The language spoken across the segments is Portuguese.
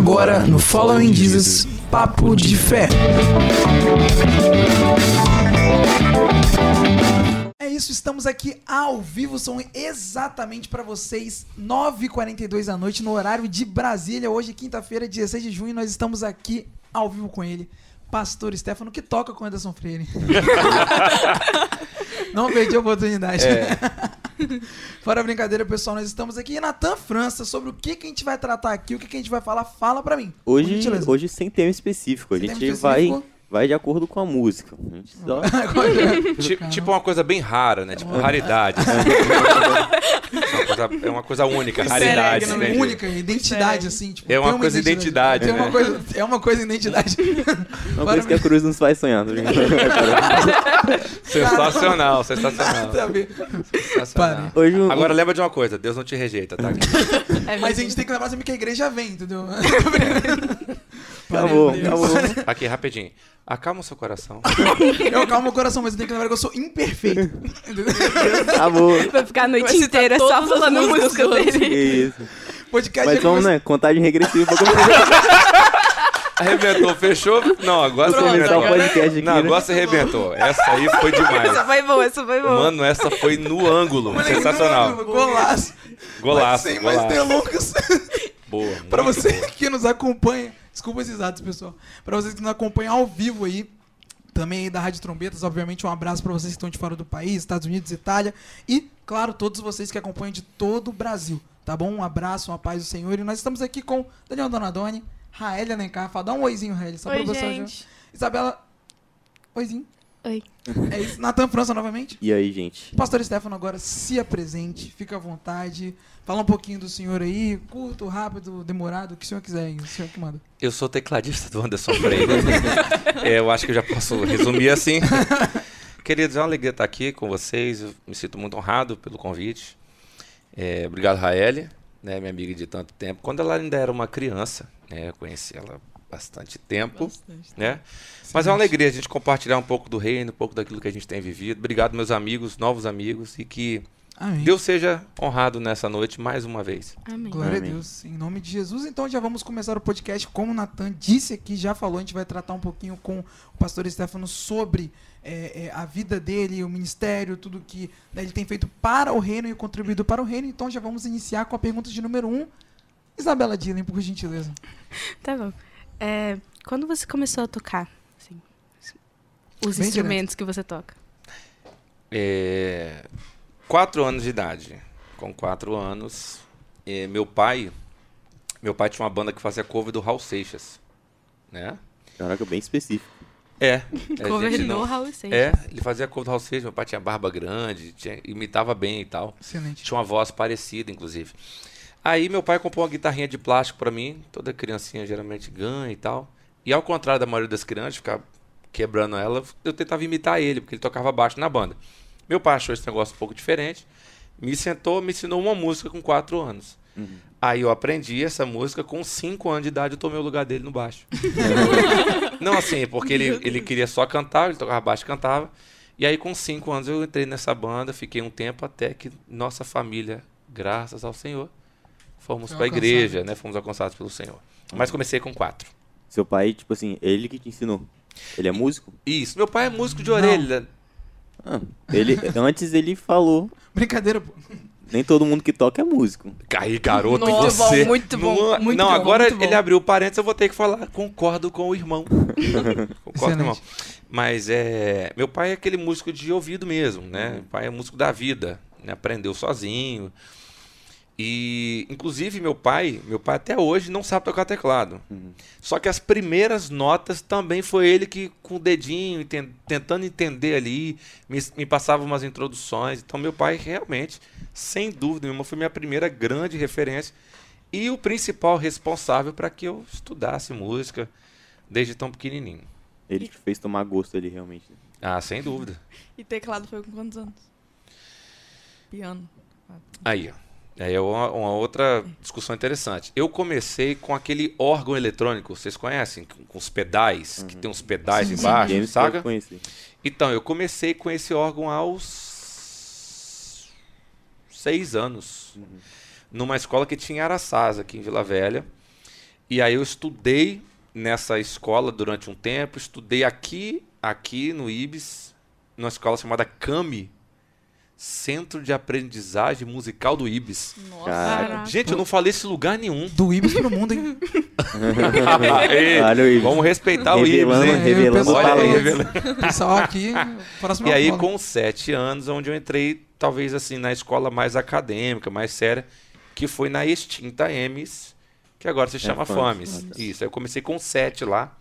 Agora no Following Jesus, Papo de Fé. É isso, estamos aqui ao vivo, são exatamente para vocês 9h42 da noite no horário de Brasília. Hoje, quinta-feira, 16 de junho, nós estamos aqui ao vivo com ele, Pastor Stefano, que toca com Anderson Freire. Não perdi a oportunidade. É. Fora a brincadeira, pessoal, nós estamos aqui em Natan França. Sobre o que, que a gente vai tratar aqui, o que, que a gente vai falar, fala pra mim. Hoje, hoje sem tema específico. A Sem gente tema vai, específico. Vai de acordo com a música. A gente só... Ti- Tipo uma coisa bem rara, né? Tipo raridade. é, uma coisa, é uma coisa única, raridade. É né? única, identidade, assim. Tipo, É uma tem coisa identidade, uma né? coisa, é uma coisa identidade. Uma coisa que a cruz nos faz sonhar. tá? Sensacional, sensacional. Ver. sensacional. Hoje Agora lembra de uma coisa, Deus não te rejeita, tá? Mas a gente tem que levar sempre que a igreja vem, entendeu? Acabou, acabou. Aqui, rapidinho. Acalma o seu coração. Eu calmo o coração, mas eu tenho que lembrar que eu sou imperfeito. Acabou. Vai ficar a noite inteira só todas as falando música dele. isso. Podcast Mas ele vamos, né? Contagem regressiva pra começar. Arrebentou, fechou? Não, agora você Pronto, arrebentou. agora- aqui, Não, né? agora você arrebentou. Essa aí foi demais. Essa foi boa, essa foi boa. Mano, essa foi no ângulo. Moleque, Sensacional. no- Golaço. Golaço, Mas sem mais golaço. delongas. Boa. Pra você boa. que nos acompanha, desculpa esses atos, pessoal. Pra vocês que nos acompanham ao vivo aí, também aí da Rádio Trombetas, obviamente um abraço pra vocês que estão de fora do país, Estados Unidos, Itália e, claro, todos vocês que acompanham de todo o Brasil, tá bom? Um abraço, uma paz do Senhor. E nós estamos aqui com Daniel Donadoni, Raélia Alencar, fala, dá um oizinho, Raélia, só gente. Isabela, oizinho. Oi. É isso, Natan França novamente. E aí, gente? Pastor Stefano agora se apresente, fica à vontade. Fala um pouquinho do senhor aí, curto, rápido, demorado, o que o senhor quiser, o senhor que manda. Eu sou tecladista do Anderson Freire. É, eu acho que eu já posso resumir assim. Queridos, é uma alegria estar aqui com vocês. Eu me sinto muito honrado pelo convite. É, obrigado, Raeli, né, minha amiga de tanto tempo. Quando ela ainda era uma criança, né, eu conheci ela bastante tempo. Bastante. né? Mas é uma alegria a gente compartilhar um pouco do reino, um pouco daquilo que a gente tem vivido. Obrigado, meus amigos, novos amigos, e que Amém. Deus seja honrado nessa noite mais uma vez. Amém. Glória Amém. a Deus, em nome de Jesus. Então já vamos começar o podcast. Como o Natan disse aqui, já falou, a gente vai tratar um pouquinho com o pastor Stefano sobre é, é, a vida dele, o ministério, tudo que né, ele tem feito para o reino e contribuído para o reino. Então já vamos iniciar com a pergunta de número 1. Um. Isabela Dillen, por gentileza. Tá bom. É, quando você começou a tocar, assim, os Bem instrumentos que você toca? É, quatro anos de idade. Com quatro anos, é, meu pai, meu pai tinha uma banda que fazia cover do Raul Seixas, né? Caraca, bem específico. É. do não- Raul Seixas. É, ele fazia cover do Raul Seixas. Meu pai tinha barba grande, tinha- imitava bem e tal. Excelente. Tinha uma voz parecida, inclusive. Aí meu pai comprou uma guitarrinha de plástico pra mim. Toda criancinha geralmente ganha e tal. E ao contrário da maioria das crianças, ficar quebrando ela, eu tentava imitar ele, porque ele tocava baixo na banda. Meu pai achou esse negócio um pouco diferente. Me sentou, me ensinou uma música com quatro anos. Aí eu aprendi essa música com cinco anos de idade, eu tomei o lugar dele no baixo. Não assim, porque ele, ele queria só cantar, ele tocava baixo e cantava. E aí com cinco anos eu entrei nessa banda, fiquei um tempo até que nossa família, graças ao Senhor, fomos para a igreja, né? Fomos alcançados pelo Senhor. Mas comecei com quatro. Seu pai, tipo assim, ele que te ensinou. Ele é músico? Isso, meu pai é músico de orelha. Ah, ele, antes ele falou, Brincadeira, pô. nem todo mundo que toca é músico. Aí, garoto, Muito e você. bom, muito bom, Não, muito não bom, agora muito bom. ele abriu parênteses, eu vou ter que falar. Concordo com o irmão. Concordo com o irmão. Mas é. Meu pai é aquele músico de ouvido mesmo, né? Meu pai é músico da vida. Né? Aprendeu sozinho. E, inclusive, meu pai, meu pai até hoje não sabe tocar teclado. Uhum. Só que as primeiras notas também foi ele que, com o dedinho, tentando entender ali, me, me passava umas introduções. Então, meu pai realmente, sem dúvida nenhuma, foi minha primeira grande referência e o principal responsável para que eu estudasse música desde tão pequenininho. Ele te fez tomar gosto ali, realmente. Ah, sem dúvida. E teclado foi com quantos anos? Piano. Aí, ó. Aí é uma, uma outra discussão interessante. Eu comecei com aquele órgão eletrônico, vocês conhecem? Com, os pedais, que tem uns pedais Sim, sim. embaixo, James saca? deve conhecer. Então, eu comecei com esse órgão aos seis anos. Numa escola que tinha em Araçás, aqui em Vila Velha. E aí eu estudei nessa escola durante um tempo, estudei aqui, aqui no IBS, numa escola chamada CAMI, Centro de Aprendizagem Musical do IBS. Nossa. Caraca. Gente, eu não falei esse lugar nenhum. Do Ibis pro mundo, hein? Ei, Olha o Ibis. Vamos respeitar o IBS, Revelando, hein? revelando Olha aí, revelando. Pessoal aqui, próximo E aí, com sete anos, onde eu entrei, talvez assim, na escola mais acadêmica, mais séria, que foi na extinta EMS, que agora se chama Fames. FAMES. Isso, aí eu comecei com sete lá.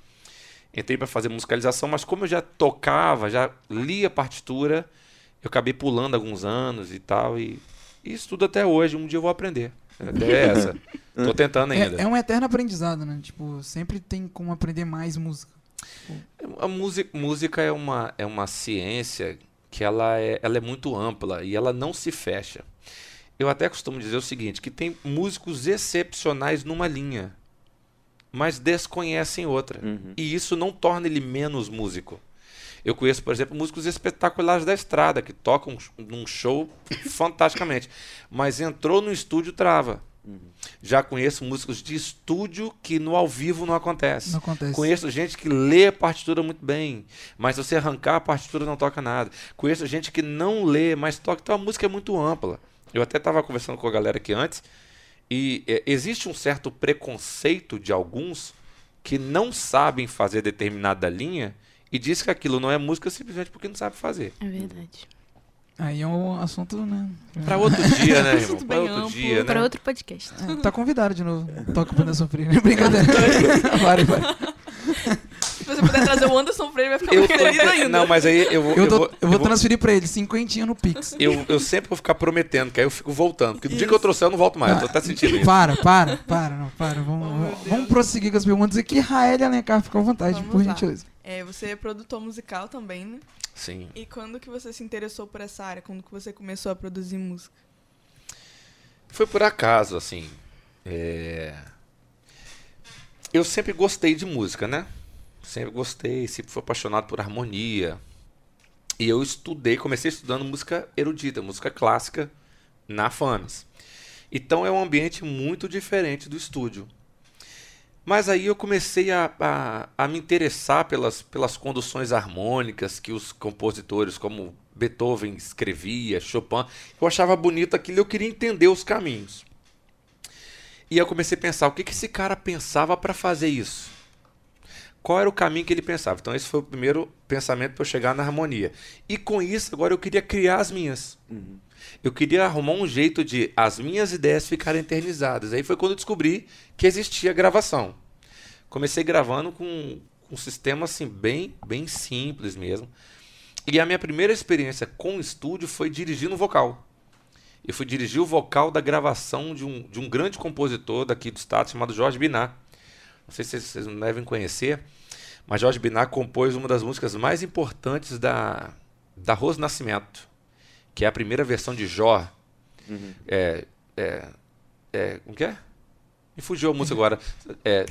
Entrei para fazer musicalização, mas como eu já tocava, já lia partitura, eu acabei pulando alguns anos e tal. E, e estudo até hoje. Um dia eu vou aprender. Até essa. Tô tentando ainda. É, é um eterno aprendizado, né? Tipo, sempre tem como aprender mais música. A música, música é, uma, é uma ciência que ela é, ela é muito ampla e ela não se fecha. Eu até costumo dizer o seguinte, que tem músicos excepcionais numa linha, mas desconhecem outra. Uhum. E isso não torna ele menos músico. Eu conheço, por exemplo, músicos espetaculares da estrada, que tocam num show fantasticamente, mas entrou no estúdio trava. Já conheço músicos de estúdio que no ao vivo não acontece. Não acontece. Conheço gente que lê a partitura muito bem, mas se você arrancar a partitura não toca nada. Conheço gente que não lê, mas toca. Então a música é muito ampla. Eu até estava conversando com a galera aqui antes, e é, existe um certo preconceito de alguns que não sabem fazer determinada linha e diz que aquilo não é música simplesmente porque não sabe fazer. É verdade. Aí é um assunto, né? Para outro dia, né, irmão? Bem outro amplo. dia, Para né? outro podcast. É, tá convidado de novo. Toca pra sofrer. Brincadeira. vai, vai. Se você puder trazer o Anderson Freire, vai ficar Eu feliz ainda. Não, mas aí eu vou. Eu, tô- vou- eu vou eu vou- transferir pra ele, cinquentinha no Pix. eu, eu sempre vou ficar prometendo, que aí eu fico voltando. Porque no dia que eu trouxer, eu não volto mais. Eu tô até sentindo isso. Para, para, para, não, para. Vamos, Oh, vamos, prosseguir com as perguntas aqui. Rael Alencar, fica à vontade, Vamos por lá. gentileza. É, você é produtor musical também, né? Sim. E quando que você se interessou por essa área? Quando que você começou a produzir música? Foi por acaso, assim. é, Eu sempre gostei de música, né? Sempre gostei, sempre fui apaixonado por harmonia. E eu estudei, comecei estudando música erudita, música clássica na FAMES. Então é um ambiente muito diferente do estúdio. Mas aí eu comecei a, a, a me interessar pelas, pelas conduções harmônicas que os compositores como Beethoven escrevia, Chopin. Eu achava bonito aquilo eu queria entender os caminhos. E eu comecei a pensar, o que, que esse cara pensava para fazer isso? Qual era o caminho que ele pensava? Então esse foi o primeiro pensamento para eu chegar na harmonia. E com isso, agora eu queria criar as minhas. Eu queria arrumar um jeito de as minhas ideias ficarem eternizadas. Aí foi quando eu descobri que existia gravação. Comecei gravando com, um sistema assim bem, bem simples mesmo. E a minha primeira experiência com estúdio foi dirigindo vocal. Eu fui dirigir o vocal da gravação de um, de um grande compositor daqui do estado chamado Jorge Binar. Não sei se vocês devem conhecer, mas Jorge Binar compôs uma das músicas mais importantes da, da Rose Nascimento, que é a primeira versão de Jó. É, é, é, como que é? Me fugiu a música agora. É,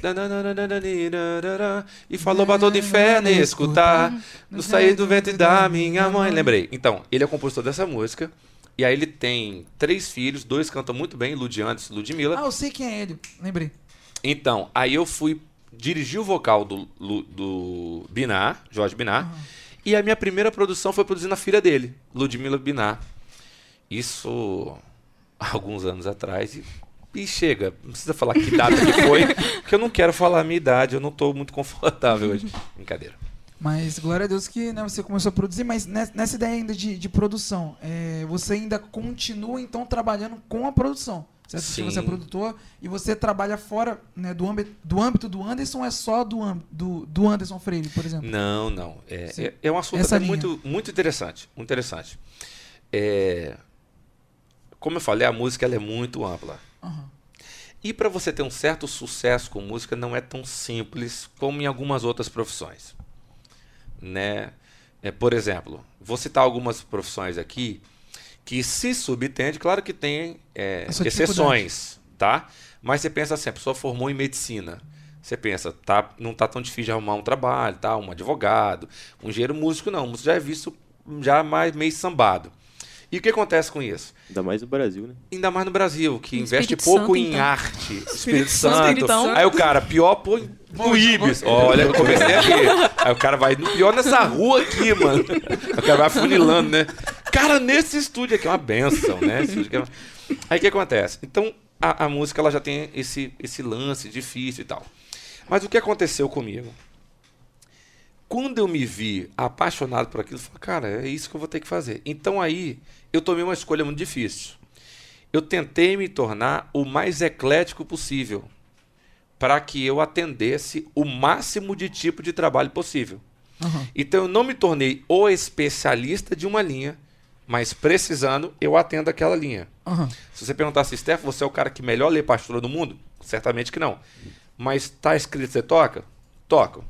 e falou para todo inferno escutar, no sair do ventre da minha mãe. Lembrei. Então, ele é o compositor dessa música. E aí ele tem três filhos, dois cantam muito bem, Ludiantes e Ludmilla. Ah, eu sei quem é ele. Lembrei. Então, aí eu fui dirigir o vocal do, do Binar, Jorge Binar, e a minha primeira produção foi produzindo a filha dele, Ludmilla Binar. Isso há alguns anos atrás. E, e chega, não precisa falar que data que foi, que eu não quero falar a minha idade, eu não estou muito confortável hoje. Brincadeira. Mas glória a Deus que né, você começou a produzir, mas nes- nessa ideia ainda de, de produção, é, você ainda continua então trabalhando com a produção. Certo? Se Sim. você é produtor e você trabalha fora né, do, âmbito, do âmbito do Anderson, é só do, do, do Anderson Freire, por exemplo. Não, não. É, é, é um assunto muito, muito interessante. Muito interessante. É, como eu falei, a música ela é muito ampla. Aham. E para você ter um certo sucesso com música não é tão simples como em algumas outras profissões. Né? É, por exemplo, vou citar algumas profissões aqui que se subtende, claro que tem é, A exceções, tá? Mas você pensa assim, a pessoa formou em medicina. Você pensa, tá, não tá tão difícil de arrumar um trabalho, tá? Um advogado, um engenheiro músico não, o músico já é visto já mais meio sambado. E o que acontece com isso? Ainda mais no Brasil, né? Ainda mais no Brasil, que No investe Espírito pouco Santo, em então. arte. Espírito Espírito Santo. Santo, então. Aí o cara, pior põe no Ibis. Olha, eu comecei aqui. Aí o cara vai, no pior nessa rua aqui, mano. O cara vai funilando, né? Cara, nesse estúdio aqui é uma benção, né? É Aí o que acontece? Então, a, a música ela já tem esse, esse lance difícil e tal. Mas o que aconteceu comigo? Quando eu me vi apaixonado por aquilo, eu falei, cara, é isso que eu vou ter que fazer. Então aí, eu tomei uma escolha muito difícil. Eu tentei me tornar o mais eclético possível para que eu atendesse o máximo de tipo de trabalho possível. Aham. Então eu não me tornei o especialista de uma linha, mas precisando, eu atendo aquela linha. Aham. Se você perguntasse, Steph, você é o cara que melhor lê partitura do mundo? Certamente que não. Mas tá escrito, você toca? Toco.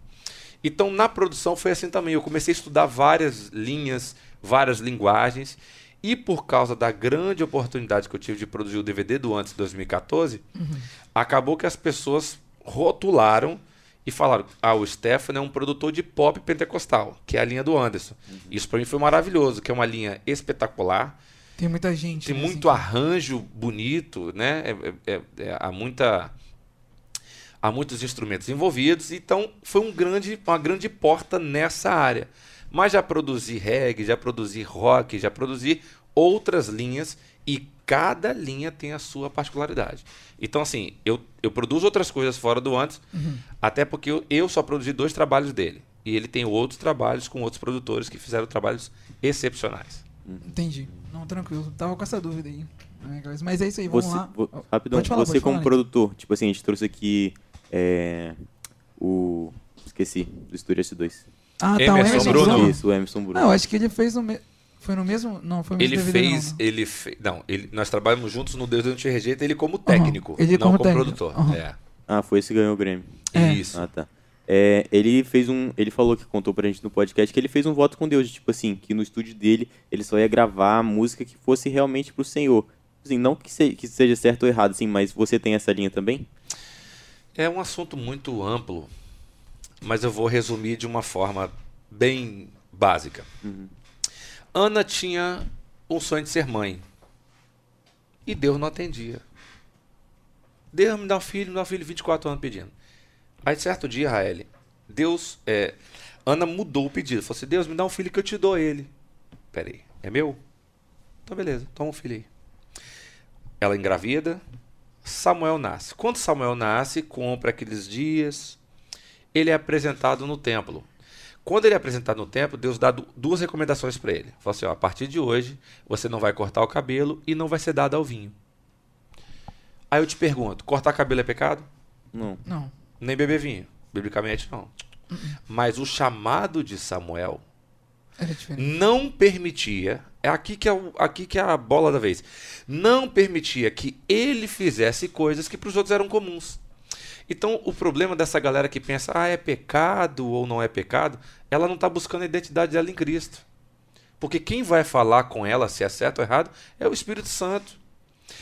Então, na produção foi assim também. Eu comecei a estudar várias linhas, várias linguagens. E por causa da grande oportunidade que eu tive de produzir o DVD do antes de 2014, acabou que as pessoas rotularam e falaram: ah, o Stefano é um produtor de pop pentecostal, que é a linha do Anderson. Isso para mim foi maravilhoso, que é uma linha espetacular. Tem muita gente. Tem né, muito assim, arranjo bonito, né? É- é- é- há muita há muitos instrumentos envolvidos, então foi um grande, uma grande porta nessa área. Mas já produzi reggae, já produzi rock, já produzi outras linhas e cada linha tem a sua particularidade. Então, assim, eu, eu produzo outras coisas fora do antes, até porque eu, eu só produzi dois trabalhos dele. E ele tem outros trabalhos com outros produtores que fizeram trabalhos excepcionais. Entendi. Não, tranquilo. Tava com essa dúvida aí. Mas é isso aí, vamos Você, lá. rapidão, falar, você como falar, produtor, tipo assim, a gente trouxe aqui é, o... Esqueci, do Estúdio S2. Ah, tá, o Emerson Emerson Bruno. Bruno. Isso, o Emerson Bruno. Eu acho que ele fez no mesmo. Foi no mesmo. Não, foi no mesmo Ele DVD, fez, não. ele fez, não, ele, nós trabalhamos juntos no Deus não te rejeita, ele como técnico, ele não como como, técnico, produtor. aham. É. Ah, foi esse que ganhou o Grammy. É. Isso. Ah, tá. É, ele fez um. Ele falou que contou pra gente no podcast que ele fez um voto com Deus, de, tipo assim, que no estúdio dele ele só ia gravar música que fosse realmente pro Senhor. Assim, não que, se- que seja certo ou errado, assim, mas você tem essa linha também? É um assunto muito amplo, mas eu vou resumir de uma forma bem básica. Ana tinha um sonho de ser mãe. E Deus não atendia. Deus me dá um filho, me dá um filho 24 anos pedindo. Aí certo dia, Raeli, Deus, é, Ana mudou o pedido. Falou assim, Deus me dá um filho que eu te dou ele. Peraí, é meu? Então beleza, toma um filho aí. Ela engravida, Samuel nasce. Quando Samuel nasce, compra aqueles dias, ele é apresentado no templo. Quando ele é apresentado no templo, Deus dá du- duas recomendações para ele. Fala assim: ó, a partir de hoje, você não vai cortar o cabelo e não vai ser dado ao vinho. Aí eu te pergunto: cortar cabelo é pecado? Não. Não. Nem beber vinho. Biblicamente, não. Mas o chamado de Samuel não permitia, é aqui que é, o- aqui que é a bola da vez, não permitia que ele fizesse coisas que para os outros eram comuns. Então, o problema dessa galera que pensa, ah, é pecado ou não é pecado, ela não está buscando a identidade dela em Cristo. Porque quem vai falar com ela se é certo ou errado é o Espírito Santo.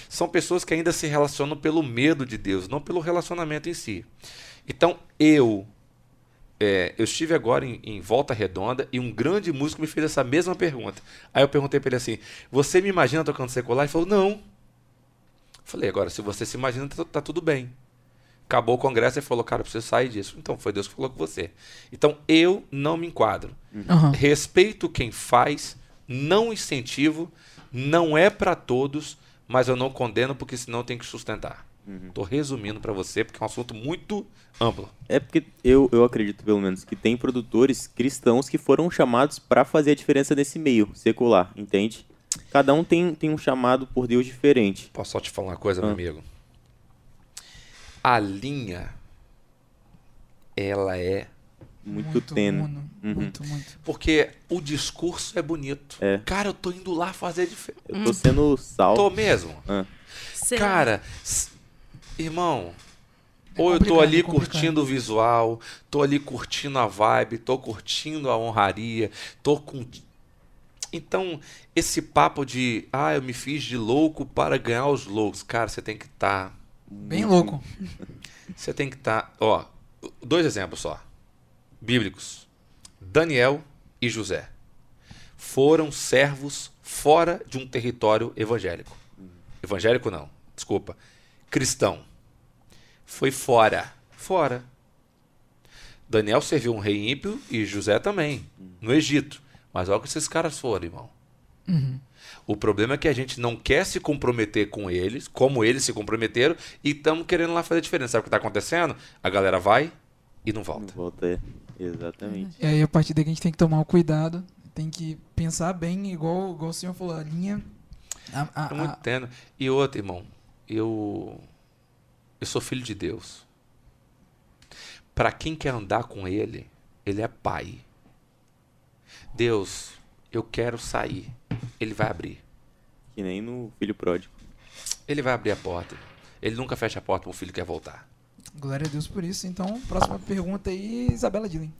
São pessoas que ainda se relacionam pelo medo de Deus, não pelo relacionamento em si. Então, eu é, eu estive agora em, em Volta Redonda e um grande músico me fez essa mesma pergunta. Aí eu perguntei para ele assim: Você me imagina tocando secular? Ele falou: Não. Falei: Agora, se você se imagina, tá, tá tudo bem. Acabou o congresso e falou: Cara, eu preciso sair disso. Então, foi Deus que falou com você. Então, eu não me enquadro. Aham. Respeito quem faz, não incentivo, não é para todos, mas eu não condeno porque senão tem que sustentar. Tô resumindo para você porque é um assunto muito amplo. É porque eu, eu acredito, pelo menos, que tem produtores cristãos que foram chamados pra fazer a diferença nesse meio secular, entende? Cada um tem, tem um chamado por Deus diferente. Posso só te falar uma coisa, meu Ah. amigo? A linha, ela é. Muito, tênue. Muito, Uhum. muito, muito. Porque o discurso é bonito. É. Cara, eu tô indo lá fazer diferença. Eu tô sendo salvo. Tô mesmo. Ah? Cara, irmão, É ou eu tô ali é complicado. curtindo o visual, tô ali curtindo a vibe, tô curtindo a honraria, tô com. Então, esse papo de, ah, eu me fiz de louco para ganhar os loucos. Cara, você tem que estar. Bem louco. Você tem que estar. ó, dois exemplos só. Bíblicos. Daniel e José foram servos fora de um território evangélico. Evangélico não, desculpa. Cristão. Foi fora. Fora. Daniel serviu um rei ímpio e José também, no Egito. Mas olha o que esses caras foram, irmão. Uhum. O problema é que a gente não quer se comprometer com eles, como eles se comprometeram, e estamos querendo lá fazer diferença. Sabe o que está acontecendo? A galera vai e não volta. Volta, é. Exatamente. E aí, a partir daqui, a gente tem que tomar o cuidado. Tem que pensar bem, igual, igual o senhor falou, a linha. A, a, Eu não a- entendo. E outro, irmão, eu eu sou filho de Deus. Para quem quer andar com ele, ele é pai. Deus, eu quero sair. Ele vai abrir. Que nem no Filho Pródigo. Ele vai abrir a porta. Ele nunca fecha a porta para um filho que quer voltar. Glória a Deus por isso. Então, próxima pergunta aí, Isabela Dillen.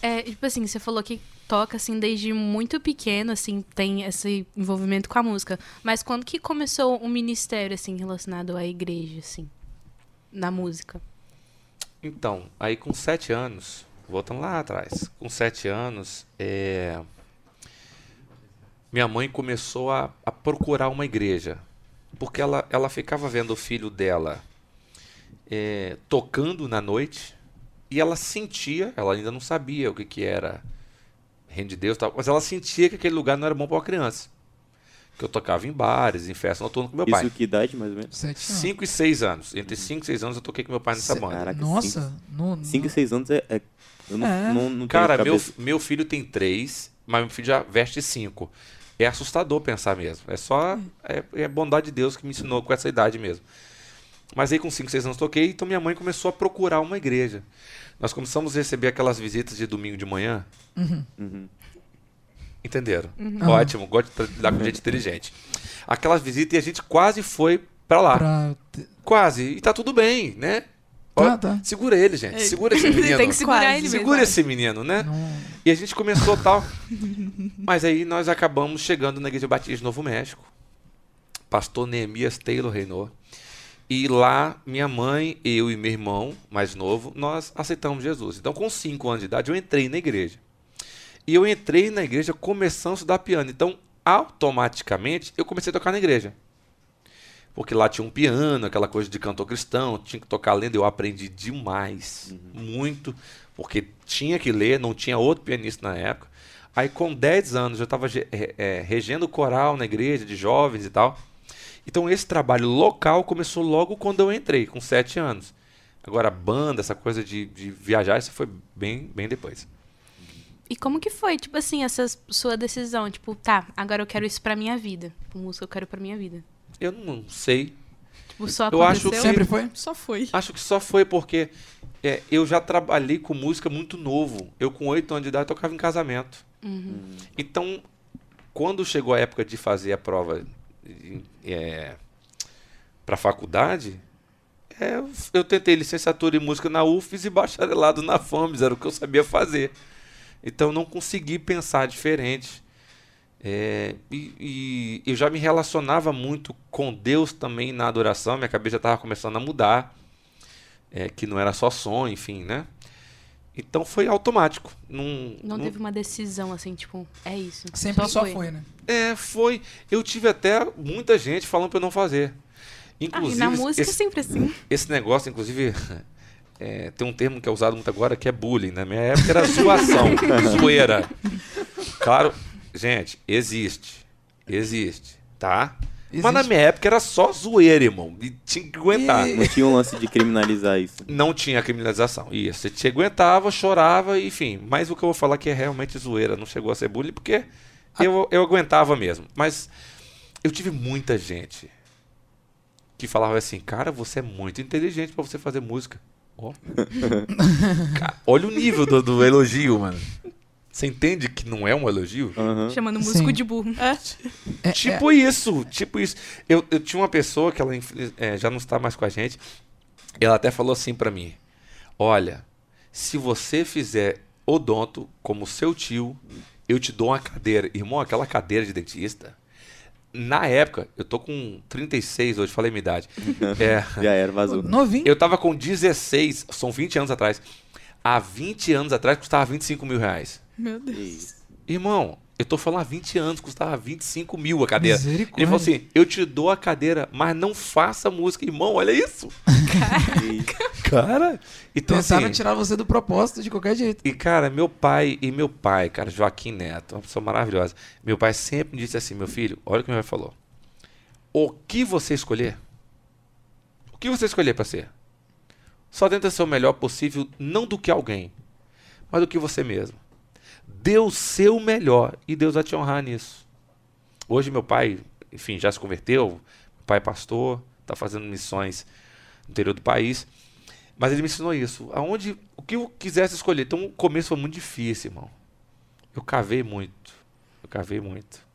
É, tipo assim, você falou que toca assim desde muito pequeno, assim, tem esse envolvimento com a música. Mas quando que começou um ministério assim relacionado à igreja, assim, na música? Então, aí com sete anos, voltando lá atrás, com sete anos, é, minha mãe começou a, a procurar uma igreja. Porque ela, ela ficava vendo o filho dela é, tocando na noite e ela sentia, ela ainda não sabia o que, que era reino de Deus e tal, mas ela sentia que aquele lugar não era bom para uma criança. Que eu tocava em bares, em festas noturnas com meu pai. Isso que idade, mais ou menos? Sete anos. 5 e 6 anos. Entre 5 e 6 anos eu toquei com meu pai nessa Cê- banda. Caraca, Nossa, no, 5 e no- 6 anos é. é- eu não, É. não, não Cara, meu, meu filho tem três, mas meu filho já veste cinco. É assustador pensar mesmo. É só. É, é bondade de Deus que me ensinou com essa idade mesmo. Mas aí com 5, 6 anos toquei, então minha mãe começou a procurar uma igreja. Nós começamos a receber aquelas visitas de domingo de manhã. Uhum. Entenderam? Uhum. Ótimo, gosto de lidar com gente inteligente. Aquelas visitas e a gente quase foi pra lá. pra... Quase. E tá tudo bem, né? Tá, tá. Segura ele, gente. Segura esse menino. Tem que segurar Quase. ele mesmo. Segura esse menino, né? Não... E a gente começou tal. Mas aí nós acabamos chegando na Igreja Batista de Novo México. Pastor Neemias Taylor reinou. E lá, minha mãe, eu e meu irmão, mais novo, nós aceitamos Jesus. Então, com 5 anos de idade, eu entrei na igreja. E eu entrei na igreja começando a estudar piano. Então, automaticamente, eu comecei a tocar na igreja. Porque lá tinha um piano, aquela coisa de cantor cristão, tinha que tocar lendo. Eu aprendi demais, muito, porque tinha que ler, não tinha outro pianista na época. Aí, com 10 anos, eu estava regendo coral na igreja de jovens e tal. Então, esse trabalho local começou logo quando eu entrei, com 7 anos. Agora, banda, essa coisa de, de viajar, isso foi bem, bem depois. E como que foi, tipo assim, essa sua decisão? Tipo, tá, agora eu quero isso pra minha vida. Tipo, música eu quero pra minha vida. Eu não sei. Tipo, só Eu acho que Sempre foi? Só foi. Acho que só foi porque é, eu já trabalhei com música muito novo. Eu, com 8 anos de idade, tocava em casamento. Uhum. Então, quando chegou a época de fazer a prova é, para faculdade, é, eu- eu tentei licenciatura em música na UFES e bacharelado na FAMES, era o que eu sabia fazer. Então, não consegui pensar diferente. É, e, e eu já me relacionava muito com Deus também na adoração, minha cabeça já estava começando a mudar, é, que não era só som, enfim, né? Então foi automático. Não, Não teve uma decisão assim, tipo, é isso. Sempre só, foi. né? é, foi. Eu tive até muita gente falando pra eu não fazer. Ah, e Inclusive, na música é esse, sempre assim. esse negócio, inclusive, é, tem um termo que é usado muito agora que é bullying. Na minha época era zoação, zoeira. Claro, gente, existe. Existe, tá? Mas na Existe. minha época era só zoeira, irmão. E tinha que aguentar. E- Não tinha um lance de criminalizar isso. Não tinha criminalização. Isso. Você te aguentava, chorava, enfim. Mas o que eu vou falar que é realmente zoeira. Não chegou a ser bullying porque eu, eu aguentava mesmo. Mas eu tive muita gente que falava assim: Cara, você é muito inteligente pra você fazer música. Ó. Cara, olha o nível do, do elogio, mano. Você entende que não é um elogio? Aham. Chamando Sim. músico de burro. É, Tipo isso, tipo isso. Eu, eu tinha uma pessoa que ela é, já não está mais com a gente. E ela até falou assim pra mim: Olha, se você fizer odonto como seu tio, eu te dou uma cadeira. Irmão, aquela cadeira de dentista. Na época, eu tô com 36 hoje, falei minha idade. É, Já era, vazou. Novinho. eu tava com 16, são 20 anos atrás. Há 20 anos atrás custava 25 mil reais. Meu Deus. Isso. Irmão, Eu tô falando há 20 anos, custava 25 mil a cadeira. Ele falou assim: eu te dou a cadeira, mas não faça música, irmão. Olha isso. E- Cara. Então, Tentaram assim, tirar você do propósito de qualquer jeito. E, cara, meu pai e meu pai, cara, Joaquim Neto, uma pessoa maravilhosa. Meu pai sempre me disse assim: meu filho, olha o que meu pai falou. O que você escolher, o que você escolher pra ser, só tenta ser o melhor possível, não do que alguém, mas do que você mesmo. Dê o seu melhor e Deus vai te honrar nisso. Hoje, meu pai, enfim, já se converteu, meu pai é pastor, está fazendo missões no interior do país. Mas ele me ensinou isso. Aonde, o que eu quisesse escolher. Então o começo foi muito difícil, irmão. Eu cavei muito. Eu cavei muito.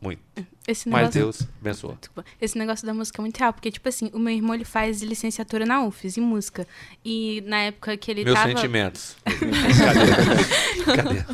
Muito. Esse Mas negócio... Deus abençoou. Desculpa. Esse negócio da música é muito real, porque, tipo assim, o meu irmão, ele faz licenciatura na UFES, em música. E na época que ele Meus tava... sentimentos.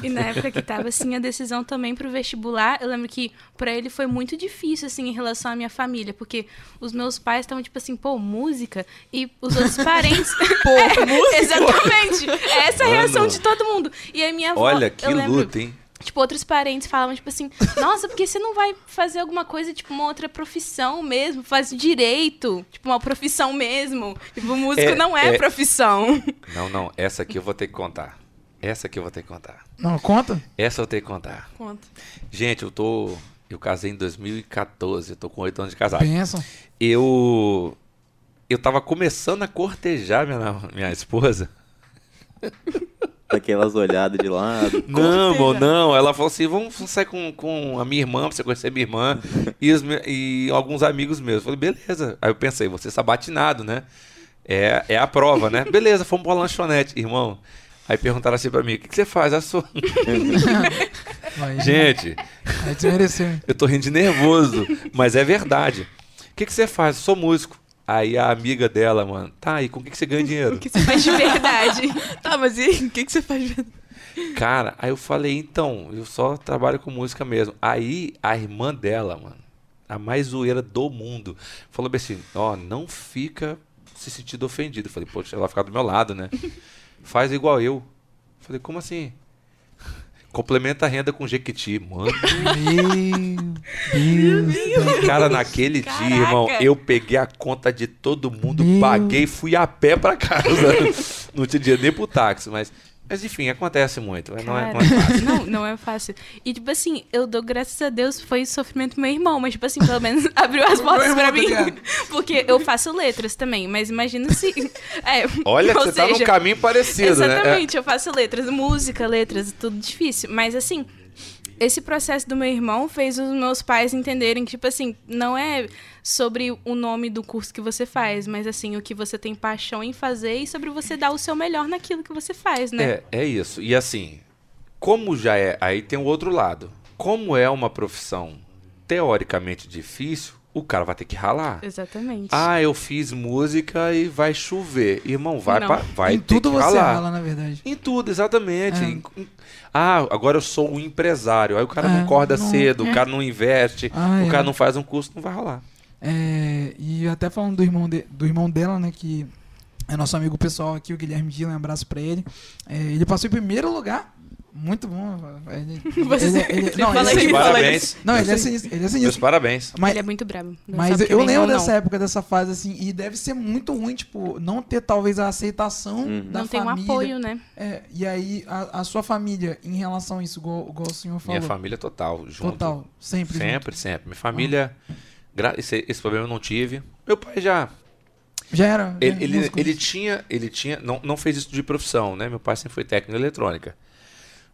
E na época que tava, assim, a decisão também pro vestibular, eu lembro que pra ele foi muito difícil, assim, em relação à minha família, porque os meus pais estavam, tipo assim, pô, música, e os outros parentes... pô, música? Exatamente! É essa a Mano. reação de todo mundo. E aí minha avó... Olha que eu lembro, luta, hein? Tipo, outros parentes falavam, tipo assim, nossa, porque você não vai fazer alguma coisa, tipo, uma outra profissão mesmo, faz direito, tipo, uma profissão mesmo. Tipo, músico É, não é, é. profissão. Não, não. Essa aqui eu vou ter que contar. Essa aqui eu vou ter que contar. Não, conta. Essa eu vou ter que contar. Conta. Gente, eu tô. Eu casei em 2014. Eu tô com 8 anos de casado. Pensam. eu eu tava começando a cortejar minha, minha esposa. Aquelas olhadas de lado. Não, amor, não. Ela falou assim: vamos sair com, com a minha irmã, pra você conhecer minha irmã e, os e alguns amigos meus. Eu falei, beleza. Aí eu pensei, você sabatinado, né? É, é a prova, né? Beleza, fomos pra lanchonete, irmão. Aí perguntaram assim pra mim: o que, que você faz? Sou. Vai, Gente, eu tô rindo de nervoso, mas é verdade. O que, que você faz? Eu sou músico. Aí a amiga dela, mano, tá, e com o que, que você ganha dinheiro? O que você faz de verdade. Tá, mas e o que, que você faz? Cara, aí eu falei, então, eu só trabalho com música mesmo. Aí a irmã dela, mano, a mais zoeira do mundo, falou bem assim: ó, não fica se sentindo ofendido. Eu falei, poxa, ela vai ficar do meu lado, né? Faz igual eu. Eu falei, como assim? Complementa a renda com Jequiti, mano. Meu Deus. Cara, naquele dia, irmão, Caraca. eu peguei a conta de todo mundo, Meu. paguei e fui a pé pra casa. não tinha dinheiro nem pro táxi, mas, mas enfim, acontece muito. mas Não é, não é Cara, fácil. Não, não é fácil. E, tipo assim, eu dou graças a Deus, foi sofrimento do meu irmão, mas, tipo assim, pelo menos abriu as portas pra mim. ligado? Porque eu faço letras também, mas imagina se. É, Olha, você tá num seja, caminho parecido, né? Exatamente, eu faço letras, música, letras, tudo difícil. Mas assim, esse processo do meu irmão fez os meus pais entenderem que, tipo assim, não é sobre o nome do curso que você faz, mas assim, o que você tem paixão em fazer e sobre você dar o seu melhor naquilo que você faz, né? É, é isso. E assim, como já é. Aí tem o outro lado. Como é uma profissão teoricamente difícil, o cara vai ter que ralar. Exatamente. Ah, eu fiz música e vai chover. Irmão, vai, pra- vai em ter tudo que você ralar. rala, na verdade. Em tudo, exatamente. É. Em- em- Ah, agora eu sou um empresário. Aí o cara É, não acorda não- cedo, o cara não investe, Ah, o é. cara não faz um curso, não vai rolar. É, e até falando do irmão, de- do irmão dela, né, que é nosso amigo pessoal aqui, o Guilherme Dila, um abraço pra ele. É, ele passou em primeiro lugar. Muito bom. Ele, Você ele- sempre ele- não, fala ele- isso. ele- Parabéns. Não, ele é Meus- sinistro. Ele é Meus sinistro. parabéns. Mas, Ele é muito brabo. Não mas eu, lembro dessa não. época, dessa fase, assim, e deve ser muito ruim, tipo, não ter talvez a aceitação Uhum. da Não tem um família. apoio, né? É, e aí, a, a sua família, em relação a isso, igual, igual o senhor falou. Minha família total, junto. Total, sempre. junto. Sempre, sempre. Minha família, gra- esse, esse problema eu não tive. Meu pai já. Já era. Ele, é, ele, ele tinha. Ele tinha. Não, não fez isso de profissão, né? Meu pai sempre foi técnico em eletrônica.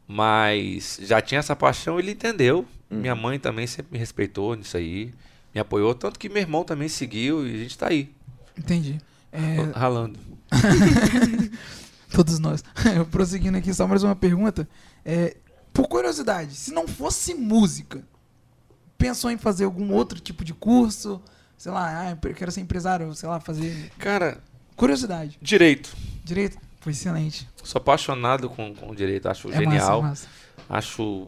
Mas já tinha essa paixão, ele entendeu. Minha mãe também sempre me respeitou nisso aí. Me apoiou. Tanto que meu irmão também seguiu e a gente tá aí. Entendi. É, Ralando. Todos nós. Eu prosseguindo aqui, só mais uma pergunta. É, por curiosidade, se não fosse música, pensou em fazer algum outro tipo de curso? Sei lá, ah, eu quero ser empresário, sei lá, fazer. Cara, Curiosidade. direito. Direito? Foi excelente. Sou apaixonado com, com direito. Acho É genial. massa, é massa. Acho.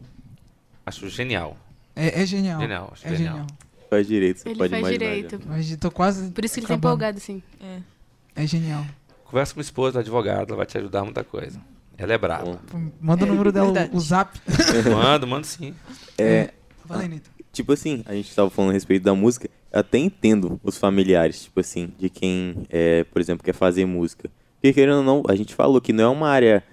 Acho genial. É, é genial. Genial, acho É genial. genial. Faz direito, você Ele pode faz imaginar. direito. Mas tô quase. Por isso que ele tá empolgado, assim. É. É genial. Conversa com minha esposa, advogada, ela vai te ajudar muita coisa. Ela é braba. Manda o É, número dela, verdade. o zap. mando, mando sim. É, Fala aí, Nito. tipo assim, a gente tava falando a respeito da música, eu até entendo os familiares, tipo assim, de quem, é, por exemplo, quer fazer música. Porque querendo ou não, a gente falou que não é uma área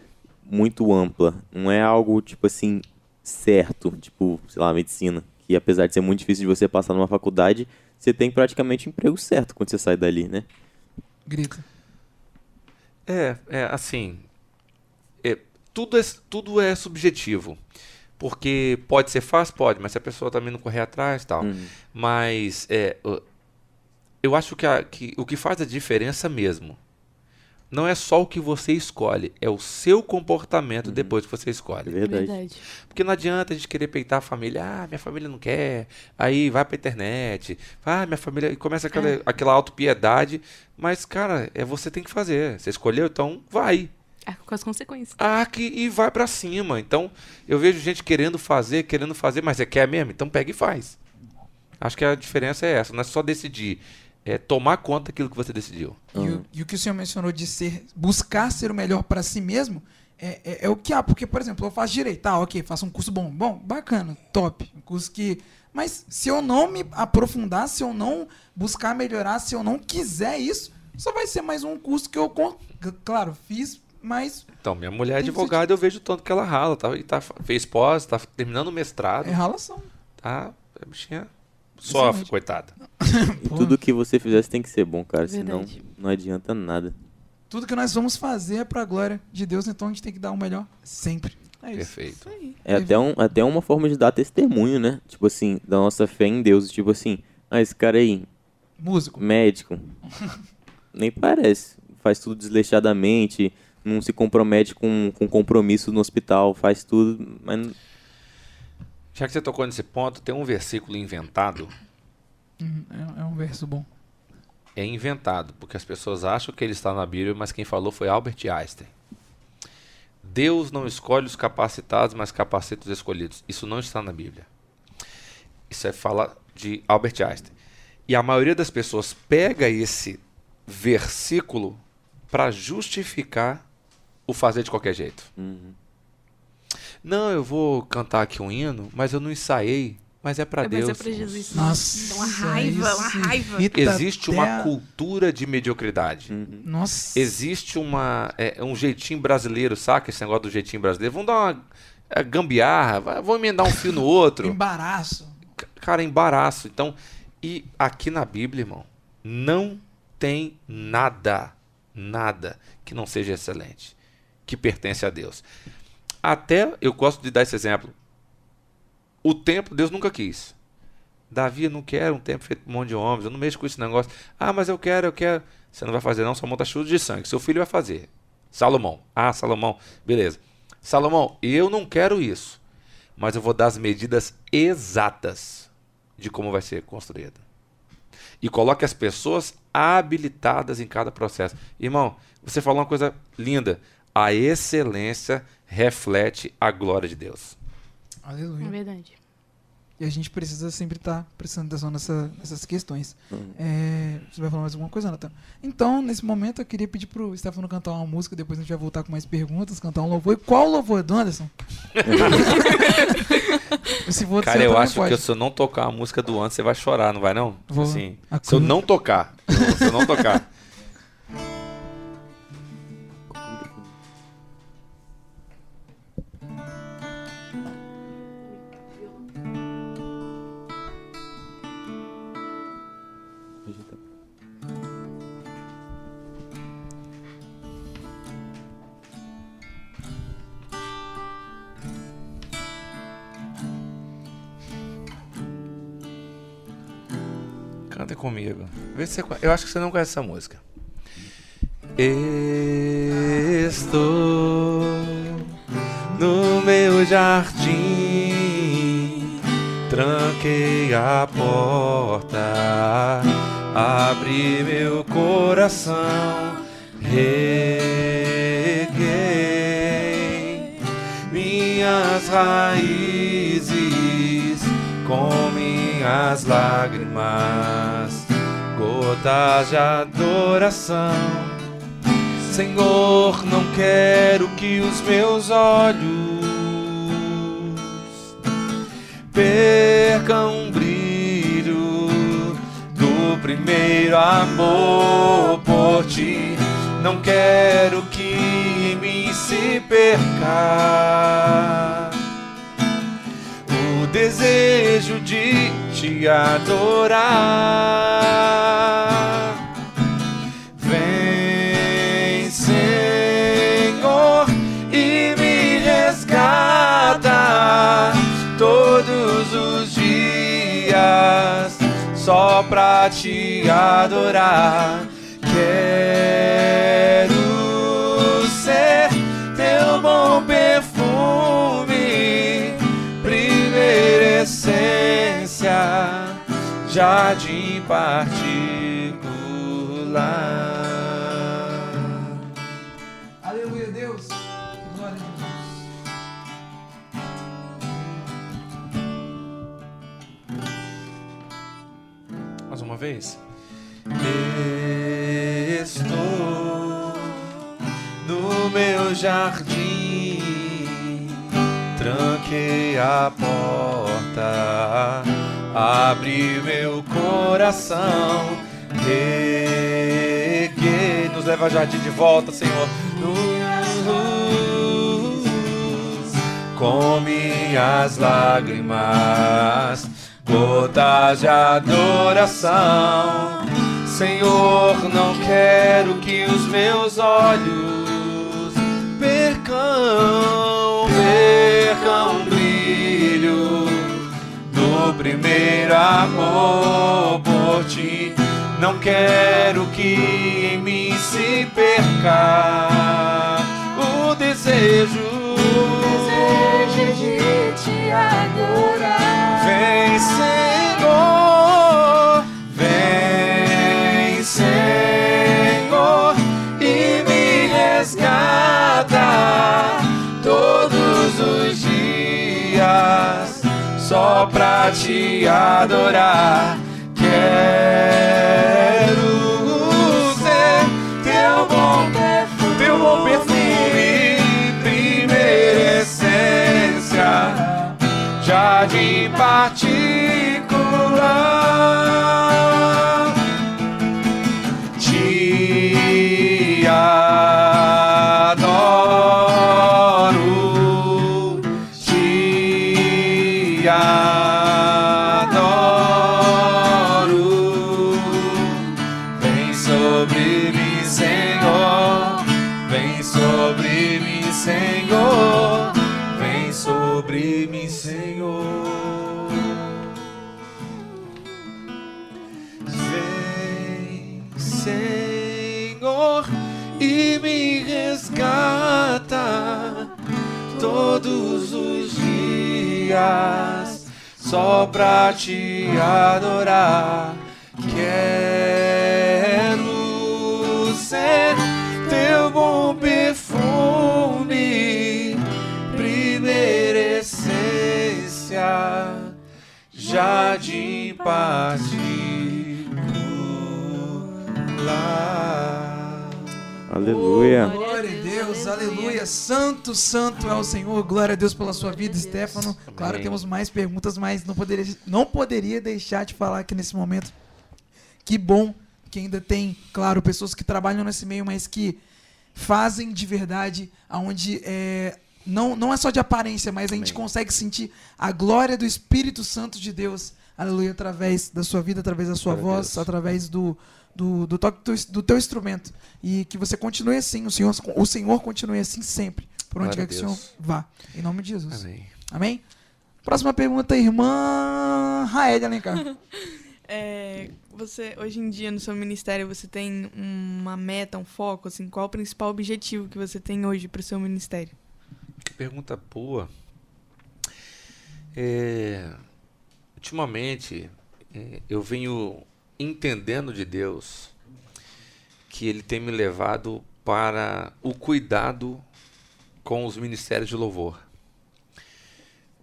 muito ampla, não é algo, tipo assim, certo, tipo, sei lá, medicina, que apesar de ser muito difícil de você passar numa faculdade, você tem praticamente o emprego certo quando você sai dali, né? Grita. É, é assim. é, tudo, é, tudo é subjetivo. Porque pode ser fácil, pode, mas se a pessoa também não correr atrás tal. Uhum. Mas é, eu acho que, a- que o que faz a diferença mesmo não é só o que você escolhe, é o seu comportamento depois que você É escolhe. verdade. Verdade. Porque não adianta a gente querer peitar a família, ah, minha família não quer, aí vai pra internet, ah, minha família, e começa aquela, É. aquela autopiedade, mas, cara, é você tem que fazer, você escolheu, então vai, É com as consequências. arque e vai pra cima. Então, eu vejo gente querendo fazer, querendo fazer, mas você quer mesmo? Então pega e faz. Acho que a diferença é essa, não é só decidir, é tomar conta daquilo que você decidiu. E, o, e o que o senhor mencionou de ser buscar ser o melhor para si mesmo é, é, é o que há. Porque, por exemplo, eu faço direito, tá, ok, faço um curso bom. Bom, bacana, top. Um curso que. Mas se eu não me aprofundar, se eu não buscar melhorar, se eu não quiser isso, só vai ser mais um curso que eu, claro, fiz, mas Então, minha mulher é advogada, eu vejo o tanto que ela rala, tá, e tá, fez pós, tá terminando o mestrado, é ralação. tá, a bichinha sofre, coitada. E tudo que você fizesse tem que ser bom, cara, senão Verdade. não adianta nada. Tudo que nós vamos fazer é pra glória de Deus, então a gente tem que dar o melhor sempre. É isso. Perfeito. Isso aí. É até, um, até uma forma de dar testemunho, né? Tipo assim, da nossa fé em Deus. Tipo assim, ah, esse cara aí, Músico. médico, nem parece. Faz tudo desleixadamente, não se compromete com, com compromisso no hospital, faz tudo, mas Já que você tocou nesse ponto, tem um versículo inventado. Uhum, É, é um verso bom. É inventado, porque as pessoas acham que ele está na Bíblia, mas quem falou foi Albert Einstein. Deus não escolhe os capacitados, mas capacita os escolhidos. Isso não está na Bíblia. Isso é fala de Albert Einstein. E a maioria das pessoas pega esse versículo para justificar o fazer de qualquer jeito. uhum. Não, eu vou cantar aqui um hino, mas eu não ensaiei, mas é para Mas Deus. é pra Jesus. Nossa. Uma raiva, uma isso raiva. irrita Existe uma cultura de mediocridade. Uhum. Nossa. Existe uma, é, um jeitinho brasileiro, saca? Esse negócio do jeitinho brasileiro. Vamos dar uma é, gambiarra, vamos emendar um fio no outro. Embaraço. Cara, embaraço. Então, e aqui na Bíblia, irmão, não tem nada, nada que não seja excelente, que pertence a Deus. Até, eu gosto de dar esse exemplo. O templo, Deus nunca quis. Davi, não quero um templo feito por um monte de homens, eu não mexo com esse negócio. Ah, mas eu quero, eu quero. Você não vai fazer não, só monta chute de sangue. Seu filho vai fazer. Salomão. Ah, Salomão. Beleza. Salomão, eu não quero isso. Mas eu vou dar as medidas exatas de como vai ser construída. E coloque as pessoas habilitadas em cada processo. Irmão, você falou uma coisa linda. A excelência reflete a glória de Deus. É Aleluia. verdade. E a gente precisa sempre estar prestando atenção nessa- nessas questões. Uhum. É, você vai falar mais alguma coisa, Nathan? Então, nesse momento, eu queria pedir pro Stefano cantar uma música, depois a gente vai voltar com mais perguntas, cantar um louvor. E qual louvor, do Anderson? Se Cara, eu também acho que se eu não tocar a música do antes, você vai chorar, não vai não? Vou. Assim, se eu não tocar. Se eu não tocar. Canta comigo. Vê se você. Eu acho que você não conhece essa música. Estou no meu jardim, tranquei a porta, abri meu coração, reguei minhas raízes com minhas lágrimas, gotas de adoração Senhor, não quero que os meus olhos percam o brilho do primeiro amor por ti. Não quero que em mim se perca o desejo de te adorar. Vem, Senhor, e me resgata todos os dias só pra te adorar. Quero ser teu bom perfume, essência, jardim particular. Aleluia, Deus. Glória a Deus. Mais uma vez. Estou no meu jardim, tranquei a porta, abri meu coração, reguei, nos leva jardim de volta, Senhor. Com minhas lágrimas, gotas de adoração. Senhor, não quero que os meus olhos percam primeiro amor por ti. Não quero que em mim se perca o desejo, de te adorar. Vem, Senhor, vem, Senhor, e me resgata todos os dias só pra te adorar. Quero ser teu bom perfume, teu bom perfume, primeira essência jardim particular. Só pra te adorar. Quero ser teu bom perfume, primeira essência, jardim particular. Aleluia. Deus, aleluia. Santo, santo é o Senhor. Glória a Deus pela sua vida, Stefano. Claro, temos mais perguntas, mas não poderia, não poderia deixar de falar aqui nesse momento. Que bom que ainda tem, claro, pessoas que trabalham nesse meio, mas que fazem de verdade, aonde é, não, não é só de aparência, mas a gente Amém. consegue sentir a glória do Espírito Santo de Deus, aleluia, através da sua vida, através da sua Glória voz, através do, do, do toque do, do teu instrumento. E que você continue assim, o Senhor, o Senhor continue assim sempre, por onde Glória quer que o Senhor vá. Em nome de Jesus. Amém. Amém? Próxima pergunta, irmã Raed Alencar. É, você, hoje em dia, no seu ministério, você tem uma meta, um foco, assim, qual o principal objetivo que você tem hoje para o seu ministério? Que pergunta boa. É, ultimamente, é, eu venho entendendo de Deus que Ele tem me levado para o cuidado com os ministérios de louvor.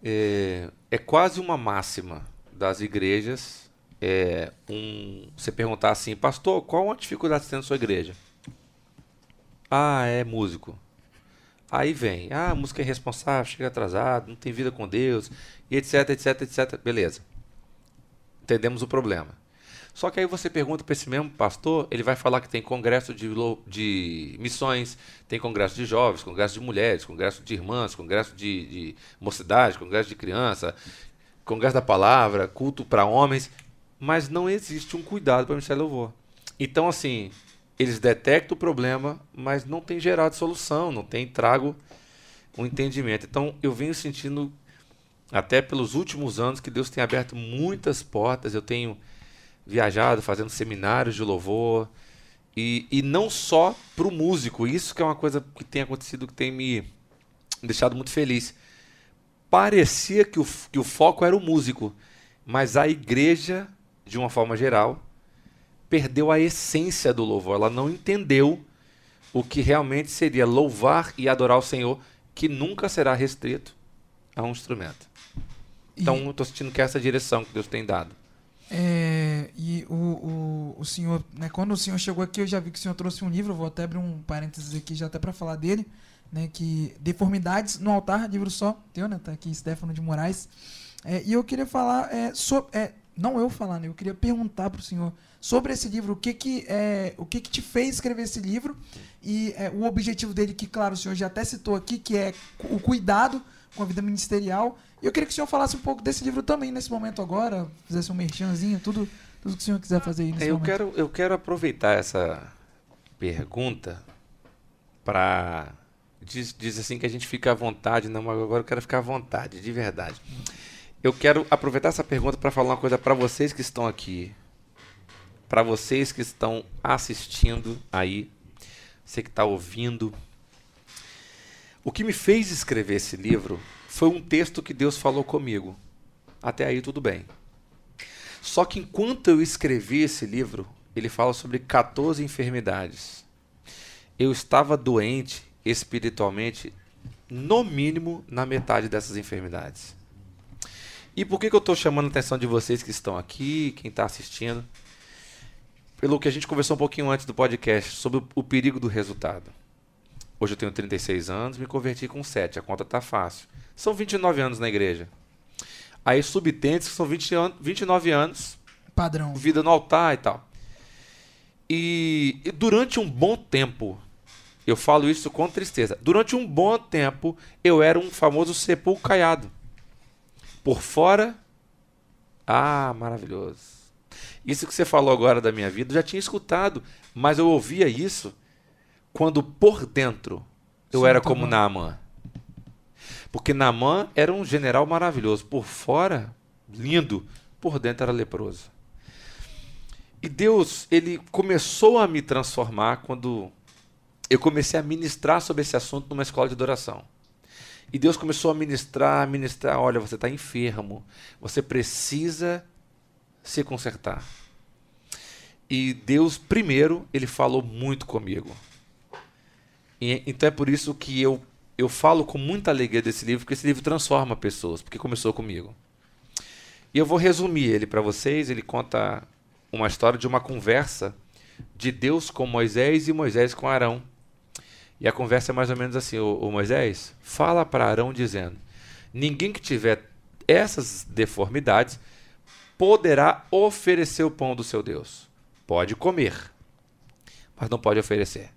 É, é quase uma máxima das igrejas. É um, você perguntar assim, pastor, qual a dificuldade que tem na sua igreja? Ah, é músico. Aí vem, ah, música é irresponsável, chega atrasado, não tem vida com Deus, e etc, etc, etc. Beleza. Entendemos o problema. Só que aí você pergunta para esse mesmo pastor, ele vai falar que tem congresso de, de missões, tem congresso de jovens, congresso de mulheres, congresso de irmãs, congresso de, de mocidade, congresso de criança, congresso da palavra, culto para homens, mas não existe um cuidado para Ministério Louvor. Então, assim, eles detectam o problema, mas não tem gerado solução, não tem trago um entendimento. Então, eu venho sentindo, até pelos últimos anos, que Deus tem aberto muitas portas. Eu tenho viajado, fazendo seminários de louvor. E, e não só para o músico, isso que é uma coisa que tem acontecido que tem me deixado muito feliz. Parecia que o, que o foco era o músico, mas a igreja, de uma forma geral, perdeu a essência do louvor. Ela não entendeu o que realmente seria louvar e adorar o Senhor, que nunca será restrito a um instrumento. Então, e... eu estou sentindo que é essa direção que Deus tem dado. É, e o, o, o senhor, né, quando o senhor chegou aqui, eu já vi que o senhor trouxe um livro, vou até abrir um parênteses aqui já até para falar dele, né, que Deformidades no Altar, livro só, teu, né, tá aqui Stefano de Moraes. É, e eu queria falar, é, so, é, não eu falar, né, eu queria perguntar para o senhor sobre esse livro, o que que, é, o que que te fez escrever esse livro e é, o objetivo dele, que claro, o senhor já até citou aqui, que é o cuidado com a vida ministerial e eu queria que o senhor falasse um pouco desse livro também nesse momento agora, fizesse um merchanzinho, tudo, tudo que o senhor quiser fazer aí nesse eu momento. Quero, eu quero aproveitar essa pergunta para diz, diz assim que a gente fica à vontade, não, mas agora eu quero ficar à vontade, de verdade. Eu quero aproveitar essa pergunta para falar uma coisa para vocês que estão aqui, para vocês que estão assistindo aí, você que está ouvindo. O que me fez escrever esse livro foi um texto que Deus falou comigo. Até aí tudo bem. Só que enquanto eu escrevi esse livro, ele fala sobre 14 enfermidades. Eu estava doente espiritualmente, no mínimo, na metade dessas enfermidades. E por que, que eu estou chamando a atenção de vocês que estão aqui, quem está assistindo? Pelo que a gente conversou um pouquinho antes do podcast, sobre o perigo do resultado. Hoje eu tenho 36 anos, me converti com 7, a conta está fácil são 29 anos na igreja. Aí subtentes que são 20 an 29 anos. Padrão. Vida no altar e tal. E, e durante um bom tempo, eu falo isso com tristeza. Durante um bom tempo, eu era um famoso sepulcro caiado. Por fora, ah, maravilhoso. Isso que você falou agora da minha vida, eu já tinha escutado, mas eu ouvia isso quando por dentro eu Sim, era tá como bom. Naaman. Porque Namã era um general maravilhoso. Por fora, lindo. Por dentro era leproso. E Deus, ele começou a me transformar quando eu comecei a ministrar sobre esse assunto numa escola de adoração. E Deus começou a ministrar, a ministrar, olha, você está enfermo, você precisa se consertar. E Deus, primeiro, ele falou muito comigo. E, então é por isso que eu eu falo com muita alegria desse livro, porque esse livro transforma pessoas, porque começou comigo. E eu vou resumir ele para vocês. Ele conta uma história de uma conversa de Deus com Moisés e Moisés com Arão. E a conversa é mais ou menos assim: o, Moisés fala para Arão dizendo: Ninguém que tiver essas deformidades poderá oferecer o pão do seu Deus. Pode comer, mas não pode oferecer.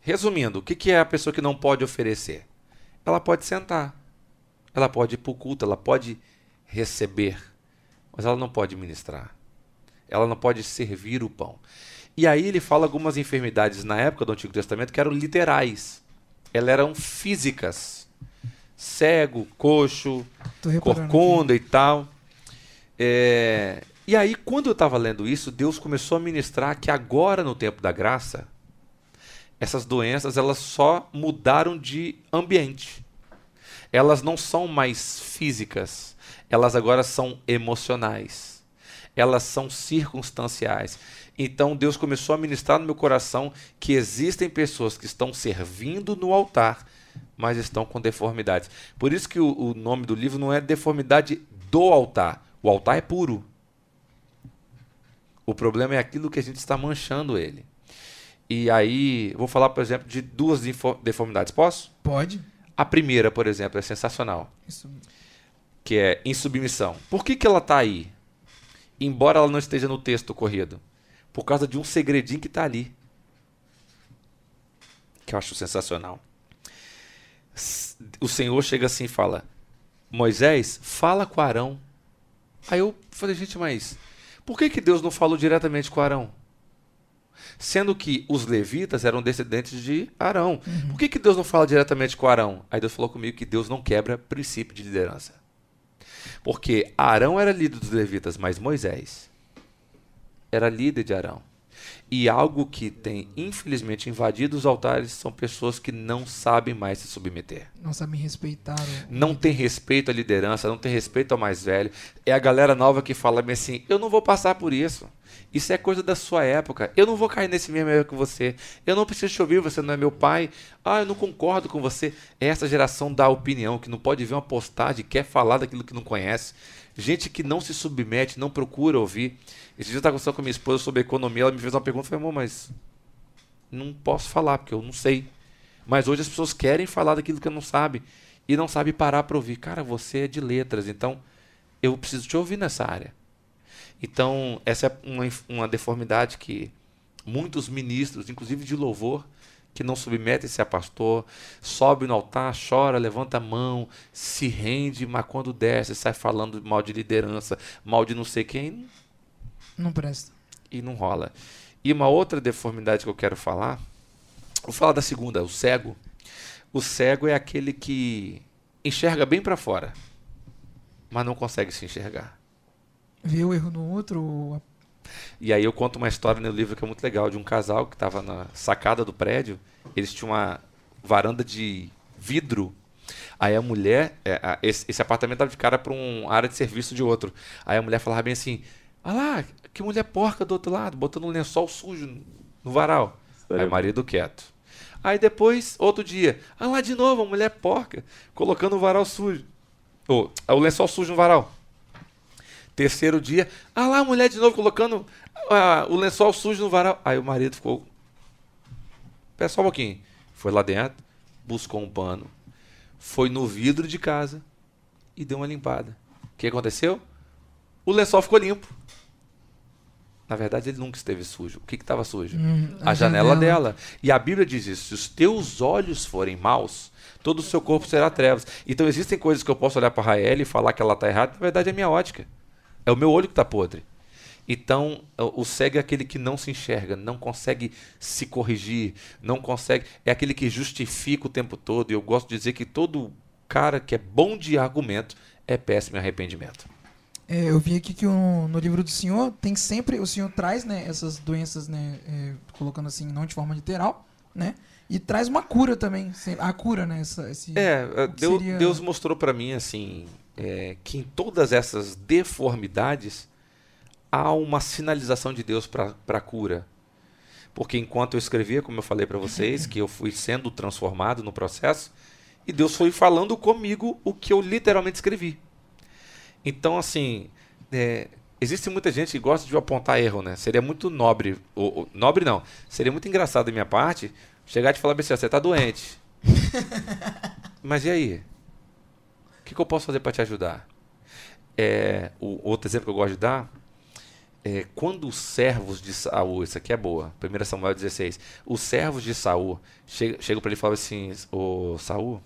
Resumindo, o que é a pessoa que não pode oferecer? Ela pode sentar, ela pode ir para o culto, ela pode receber, mas ela não pode ministrar. Ela não pode servir o pão. E aí ele fala algumas enfermidades na época do Antigo Testamento que eram literais. Elas eram físicas. Cego, coxo, corcunda aqui. e tal. É... E aí, quando eu estava lendo isso, Deus começou a ministrar que agora, no tempo da graça, essas doenças elas só mudaram de ambiente. Elas não são mais físicas, elas agora são emocionais. Elas são circunstanciais. Então Deus começou a ministrar no meu coração que existem pessoas que estão servindo no altar, mas estão com deformidades. Por isso que o, o nome do livro não é deformidade do altar. O altar é puro. O problema é aquilo que a gente está manchando ele. E aí, vou falar, por exemplo, de duas deformidades. Posso? Pode. A primeira, por exemplo, é sensacional, Isso. que é insubmissão. Por que, que ela tá aí? Embora ela não esteja no texto corrido. Por causa de um segredinho que tá ali. Que eu acho sensacional. O Senhor chega assim e fala: Moisés, fala com Arão. Aí eu falei, gente, mas por que, que Deus não falou diretamente com Arão? Sendo que os levitas eram descendentes de Arão. Por que, que Deus não fala diretamente com Arão? Aí Deus falou comigo que Deus não quebra princípio de liderança. Porque Arão era líder dos levitas, mas Moisés era líder de Arão. E algo que tem, infelizmente, invadido os altares são pessoas que não sabem mais se submeter. Não sabem respeitar. Não tem respeito à liderança, não tem respeito ao mais velho. É a galera nova que fala assim: eu não vou passar por isso. Isso é coisa da sua época. Eu não vou cair nesse mesmo erro que você. Eu não preciso te ouvir, você não é meu pai. Ah, eu não concordo com você. É essa geração da opinião, que não pode ver uma postagem, quer falar daquilo que não conhece. Gente que não se submete, não procura ouvir. Esse dia eu estava conversando com minha esposa sobre economia, ela me fez uma pergunta, eu falei, amor, mas não posso falar, porque eu não sei. Mas hoje as pessoas querem falar daquilo que não sabe e não sabe parar para ouvir. Cara, você é de letras, então eu preciso te ouvir nessa área. Então, essa é uma, uma deformidade que muitos ministros, inclusive de louvor, que não submetem-se a pastor, sobe no altar, chora, levanta a mão, se rende, mas quando desce, sai falando mal de liderança, mal de não sei quem, Não presta. e não rola. E uma outra deformidade que eu quero falar, vou falar da segunda, o cego. O cego é aquele que enxerga bem para fora, mas não consegue se enxergar. Vê o erro no outro. ou- E aí eu conto uma história no livro que é muito legal, de um casal que estava na sacada do prédio, eles tinham uma varanda de vidro. Aí a mulher, é, a- esse, esse apartamento estava de cara para uma área de serviço de outro. Aí a mulher falava bem assim: Olha lá, que mulher porca do outro lado, botando um lençol sujo no- no varal. Aí o marido quieto. Aí depois, outro dia, ah lá de novo, a mulher porca, colocando o varal sujo. Ou, o lençol sujo no varal. Terceiro dia, ah lá, a mulher de novo colocando ah, o lençol sujo no varal. Aí o marido ficou. Pera só um pouquinho. Foi lá dentro, buscou um pano, foi no vidro de casa e deu uma limpada. O que aconteceu? O lençol ficou limpo. Na verdade, ele nunca esteve sujo. O que estava sujo? Hum, a, janela, dela. E a Bíblia diz isso: se os teus olhos forem maus, todo o seu corpo será trevas. Então existem coisas que eu posso olhar para a Rael e falar que ela está errada, na verdade é minha ótica. É o meu olho que está podre. Então, o cego é aquele que não se enxerga, não consegue se corrigir, não consegue. É aquele que justifica o tempo todo. E eu gosto de dizer que todo cara que é bom de argumento é péssimo em arrependimento. É, eu vi aqui que o- no livro do senhor tem sempre. O senhor traz né, essas doenças, né? é, colocando assim, não de forma literal, né? E traz uma cura também. A cura, né? Essa, esse, É, Deus, seria- Deus mostrou para mim assim é, que em todas essas deformidades há uma sinalização de Deus para a cura. Porque enquanto eu escrevia, como eu falei para vocês, que eu fui sendo transformado no processo, e Deus foi falando comigo o que eu literalmente escrevi. Então, assim, é, existe muita gente que gosta de apontar erro, né? Seria muito nobre, ou, ou- nobre não, seria muito engraçado da minha parte chegar e te falar assim, você tá doente. Mas e aí? O que, que eu posso fazer para te ajudar? É, o outro exemplo que eu gosto de dar é quando os servos de Saul, isso aqui é boa, 1 Samuel 16, os servos de Saul chegam chegam para ele e falam assim: Ô Saul,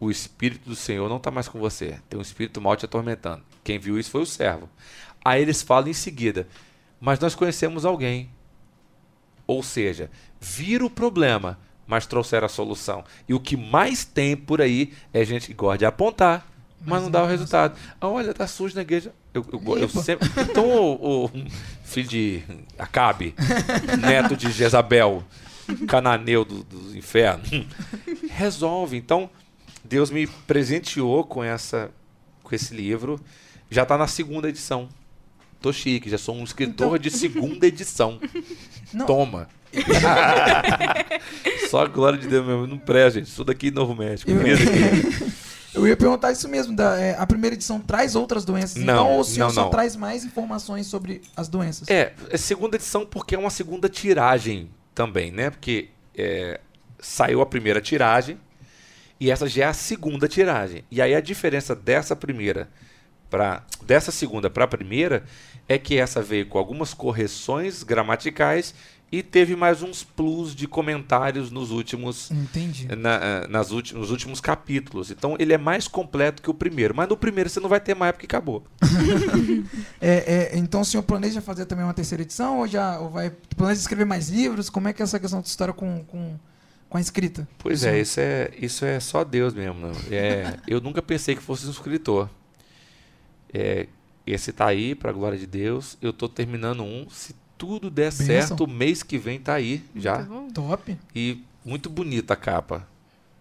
o espírito do Senhor não está mais com você, tem um espírito mal te atormentando. Quem viu isso foi o servo. Aí eles falam em seguida: Mas nós conhecemos alguém. Ou seja, viram o problema, mas trouxeram a solução. E o que mais tem por aí é gente que gosta de apontar, mas, Mas não dá o resultado. Ah, olha, tá sujo na igreja. Eu, eu, eu sempre. Então, o, o filho de Acabe, neto de Jezabel, cananeu do, dos infernos, resolve. Então, Deus me presenteou com essa com esse livro. Já está na segunda edição. Tô chique, já sou um escritor de segunda edição. Não. Toma. Só a glória de Deus mesmo. Não presta, gente. Isso daqui Novo México. Eu-. Eu ia perguntar isso mesmo. da- é, a primeira edição traz outras doenças. Não, então, ou o senhor não, só não. traz mais informações sobre as doenças? É, é segunda edição porque é uma segunda tiragem. também, né? Porque é, saiu a primeira tiragem e essa já é a segunda tiragem. E aí a diferença dessa primeira para dessa segunda para a primeira é que essa veio com algumas correções gramaticais e teve mais uns plus de comentários nos últimos Entendi. na, eh, nas ulti- nos últimos capítulos. Então ele é mais completo que o primeiro. Mas no primeiro você não vai ter mais porque acabou. É, é, então o senhor planeja fazer também uma terceira edição ou já ou vai planeja escrever mais livros? Como é que é essa questão da história com, com, com a escrita? Pois é, isso é, isso é só Deus mesmo. não. É, eu nunca pensei que fosse um escritor. É, esse tá aí, pra glória de Deus. Eu tô terminando um. Se tudo der Bênção. certo, o mês que vem tá aí já. Tá? Top. E muito bonita a capa.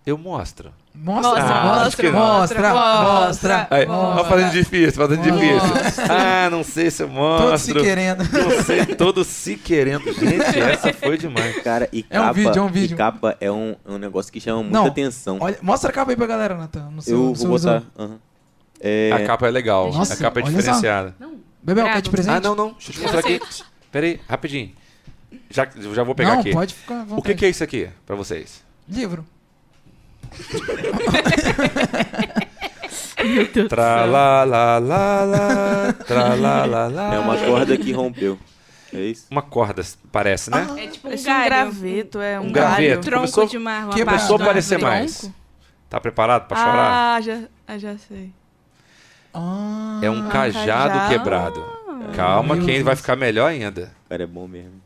Eu mostro. Mostra, Mostra, Ah, mostra, mostra, Mostra. mostra. Aí, Mostra. ó, fazendo difícil, fazendo Mostra. difícil. Ah, não sei se eu Todos se mostro. querendo. Não sei, todos se querendo. Gente, essa foi demais. Cara, e É um capa, vídeo, é um e vídeo. capa é um, é um negócio que chama muita Não, atenção. Olha, mostra a capa aí pra galera, Natan. No seu, eu vou botar. aham. É, A capa é legal. Nossa, a capa é diferenciada. Não. Bebel, quer de presente? Ah, não, não. Deixa eu te mostrar aqui. Pera aí, rapidinho. Já, já vou pegar não, aqui. pode ficar à O que, vontade. que é isso aqui pra vocês? Livro. Meu Deus. Tra la la la la, tra la la la. é uma corda que rompeu. É isso? Uma corda, parece, né? É tipo um galho. graveto, é um, Um galho. graveto. tronco Começou- de uma, uma Quebrado. parte Começou a aparecer árvore. mais. Tá preparado pra chorar? Ah, já, ah, já sei. Ah, É um cajado, cajado. quebrado. Calma, Meu que Deus. vai ficar melhor ainda. O cara é bom mesmo.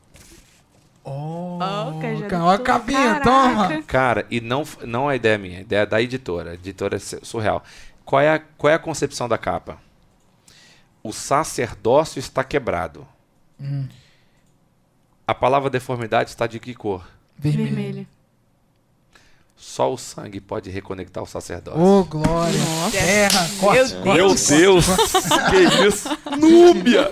Oh, Ó, cajado ca- ó a todo. capinha, Caraca. toma. Cara, e não, não é ideia minha, é ideia da editora. A editora é su- surreal. Qual é, a, qual é a concepção da capa? O sacerdócio está quebrado. Hum, A palavra deformidade está de que cor? vermelho. Vermelho. Só o sangue pode reconectar o sacerdócio. Ô, glória. Terra, corte, Meu corte. Deus! que isso? Núbia!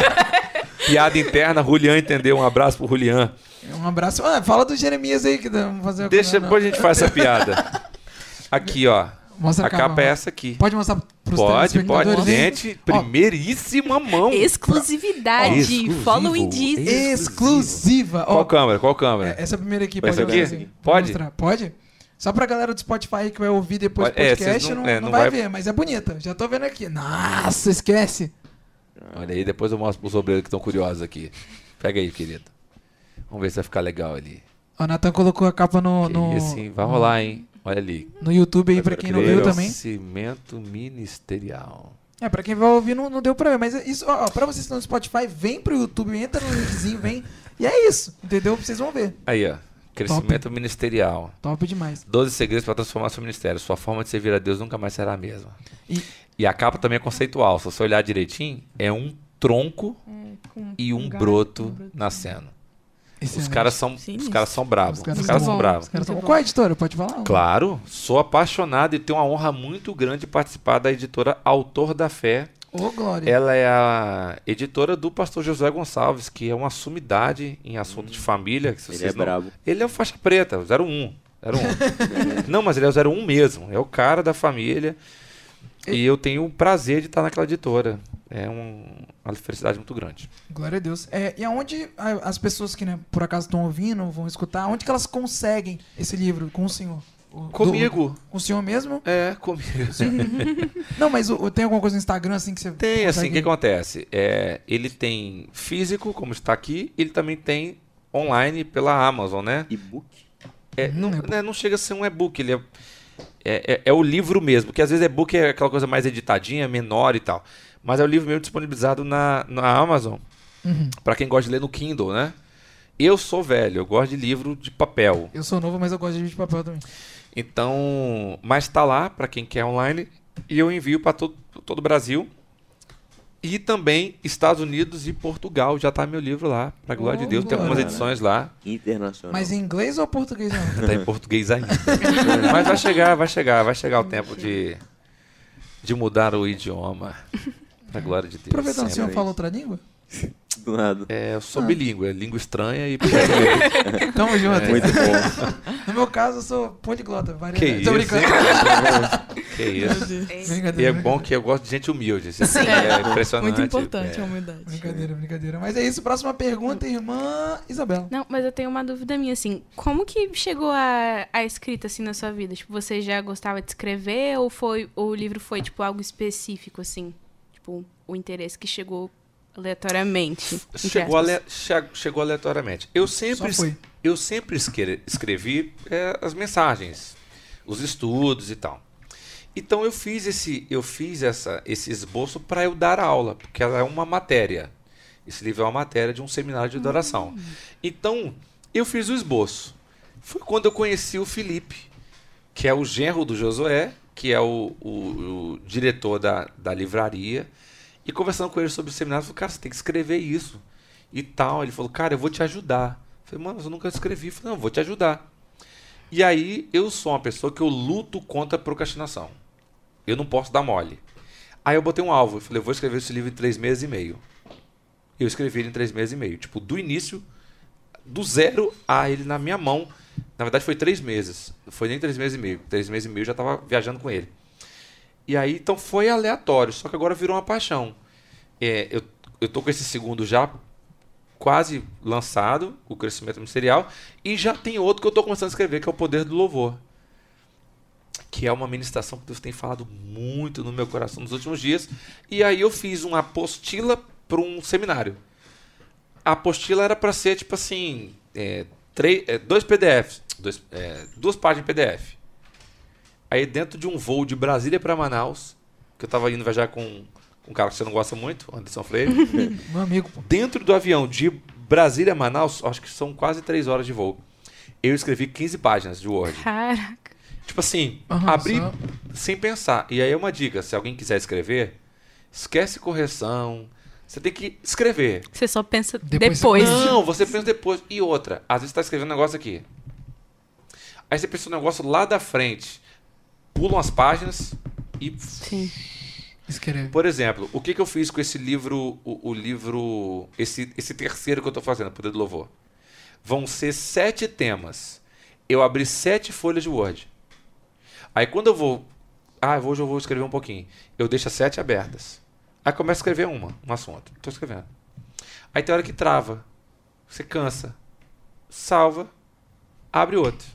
Piada interna, Julian entendeu. Um abraço pro Julian. Um abraço. Ah, fala do Jeremias aí que vamos fazer uma Deixa, coisa- depois a gente faz essa piada. Aqui, ó. Mostra A capa é mano. essa aqui. Pode mostrar pros Pode, pode. Gente, primeiríssima mão. Exclusividade. Exclusivo. Following this. Exclusiva. Ó, Qual câmera? Qual câmera? é- essa primeira aqui, Essa pode olhar aqui? assim. Pode? mostrar. Pode? Só pra galera do Spotify que vai ouvir depois do Pode- é, podcast, vocês não- não, é, não não vai, vai- ver, mas é bonita. Já tô vendo aqui. Nossa, esquece. Olha aí, depois eu mostro pros obreiros que estão curiosos aqui. Pega aí, querido. Vamos ver se vai ficar legal ali. O Nathan colocou a capa no, no? Vai rolar, hein? Olha ali. no YouTube aí, pra Agora quem não viu também. Cimento ministerial. É, pra quem vai ouvir não, não deu pra ver. Mas é isso, ó, ó, pra vocês que estão no Spotify, vem pro YouTube, entra no linkzinho, vem. E é isso, entendeu? Vocês vão ver. Aí, ó. Crescimento ministerial. Top demais. 12 segredos para transformar seu ministério. Sua forma de servir a Deus nunca mais será a mesma. E- E, a capa também é conceitual. Se você olhar direitinho, é um tronco Com e um, galho, broto um broto. nascendo. Os Excelente. caras são, os caras são bravos. Os Os caras são são bravos. Os caras tão... bom. Qual é a editora? Pode falar? Claro, sou apaixonado e tenho uma honra muito grande de participar da editora Autor da Fé. Ô, Glória. Ela é a editora do pastor Josué Gonçalves, que é uma sumidade em assunto de família. que se Ele vocês é não- brabo. Ele é o faixa preta, o 01. 01. não, mas ele é o 01 mesmo. É o cara da família. E eu tenho o prazer de estar naquela editora. É um- uma felicidade muito grande. Glória a Deus. É, e aonde as pessoas que né, por acaso estão ouvindo, vão escutar, onde que elas conseguem esse livro com o senhor? O- do- Comigo. com o senhor mesmo? É, comigo. Não, mas o- o- tem alguma coisa no Instagram assim que você Tem, assim, o consegue- que acontece? É, ele tem físico, como está aqui, ele também tem online pela Amazon, né? E-book? É, Hum, não, e-book. né, não chega a ser um e-book, ele é, é, é- é o livro mesmo, porque às vezes e-book é aquela coisa mais editadinha, menor e tal. Mas é o livro mesmo disponibilizado na, na Amazon, Uhum. para quem gosta de ler no Kindle, né? Eu sou velho, eu gosto de livro de papel. Eu sou novo, mas eu gosto de livro de papel também. Então, mas tá lá para quem quer online e eu envio para todo, todo o Brasil. E também Estados Unidos e Portugal, já tá meu livro lá, pra glória de Oh, Deus, tem algumas glória. edições lá, Internacional. Mas em inglês ou português não? tá em português ainda. mas vai chegar, vai chegar, vai chegar o tempo de de mudar o idioma. Pra glória de Deus. Aproveitando, o senhor sempre. fala outra língua? Do nada. É, eu sou Ah. bilíngue, é língua estranha e. Tamo junto. É. Muito bom. No meu caso, eu sou poliglota. Varia... Que Tô isso, brincando. Que isso. É. E é bom que eu gosto de gente humilde. Assim, Sim. é impressionante. Muito importante é. a humildade. Brincadeira, brincadeira. Mas é isso. Próxima pergunta, irmã Isabela. Não, mas eu tenho uma dúvida minha, assim. Como que chegou a, a escrita, assim, na sua vida? Tipo, você já gostava de escrever ou foi o livro foi, tipo, algo específico, assim? Tipo, o interesse que chegou aleatoriamente. Chegou, ale- che- chegou aleatoriamente. Eu sempre, eu sempre escre- escrevi é, as mensagens, os estudos e tal. Então eu fiz esse, eu fiz essa, esse esboço para eu dar aula, porque ela é uma matéria. Esse livro é uma matéria de um seminário de adoração. Então eu fiz o esboço. Foi quando eu conheci o Felipe, que é o genro do Josué, que é o, o- o diretor da, da livraria. E conversando com ele sobre o seminário, eu falei, cara, você tem que escrever isso. E tal. Ele falou, cara, eu vou te ajudar. Eu falei, mano, eu nunca escrevi. Eu falei, não, eu vou te ajudar. E aí, eu sou uma pessoa que eu luto contra a procrastinação. Eu não posso dar mole. Aí eu botei um alvo. Eu falei, eu vou escrever esse livro em três meses e meio. Eu escrevi ele em três meses e meio. Tipo, do início, do zero a ele na minha mão. Na verdade, foi três meses. Não foi nem três meses e meio. Três meses e meio eu já estava viajando com ele. E aí, então foi aleatório, só que agora virou uma paixão. É, eu, eu tô com esse segundo já quase lançado, o crescimento ministerial, e já tem outro que eu tô começando a escrever, que é o Poder do Louvor. Que é uma ministração que Deus tem falado muito no meu coração nos últimos dias. E aí eu fiz uma apostila para um seminário. A apostila era para ser tipo assim, é, três, é, dois PDFs, dois, é, duas páginas em PDF. Aí dentro de um voo de Brasília para Manaus, que eu tava indo viajar com, com um cara que você não gosta muito, Anderson Freire, Meu amigo, pô. dentro do avião de Brasília a Manaus, acho que são quase três horas de voo. Eu escrevi 15 páginas de Word. Caraca. Tipo assim, Aham, abri só- sem pensar. E aí é uma dica, se alguém quiser escrever, esquece correção. Você tem que escrever. Você só pensa Depois depois. Não, você pensa depois. E outra, às vezes você tá escrevendo um negócio aqui. Aí você pensa um negócio lá da frente. Pula umas páginas e Sim. Escreve. Por exemplo, o que, que eu fiz com esse livro, o, o livro, esse, esse terceiro que eu estou fazendo, Poder do Louvor? Vão ser sete temas. Eu abri sete folhas de Word. Aí quando eu vou, ah, hoje eu vou escrever um pouquinho, eu deixo as sete abertas. Aí começo a escrever uma, um assunto. Estou escrevendo. Aí tem hora que trava, você cansa, salva, abre outro.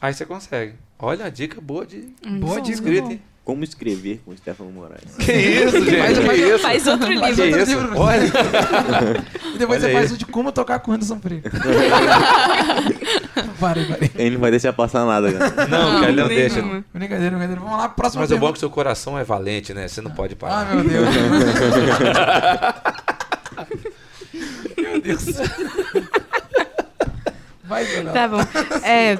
Aí você consegue. Olha a dica boa de Boa dica. escrita, hein? Como escrever com Stefano Moraes. Que isso, gente? Faz- que faz- isso? Faz outro livro. outro isso? livro. Olha. E depois Olha você faz aí. o de como tocar com o Anderson Freire. parei, parei. Ele não vai deixar passar nada, cara. Não, cara, não deixa. nenhuma. Brincadeira, brincadeira. Vamos lá, próxima Mas o bom é que seu coração é valente, né? Você não pode Ah, parar. meu Deus. meu Deus. Vai, Isabela. Tá bom. É,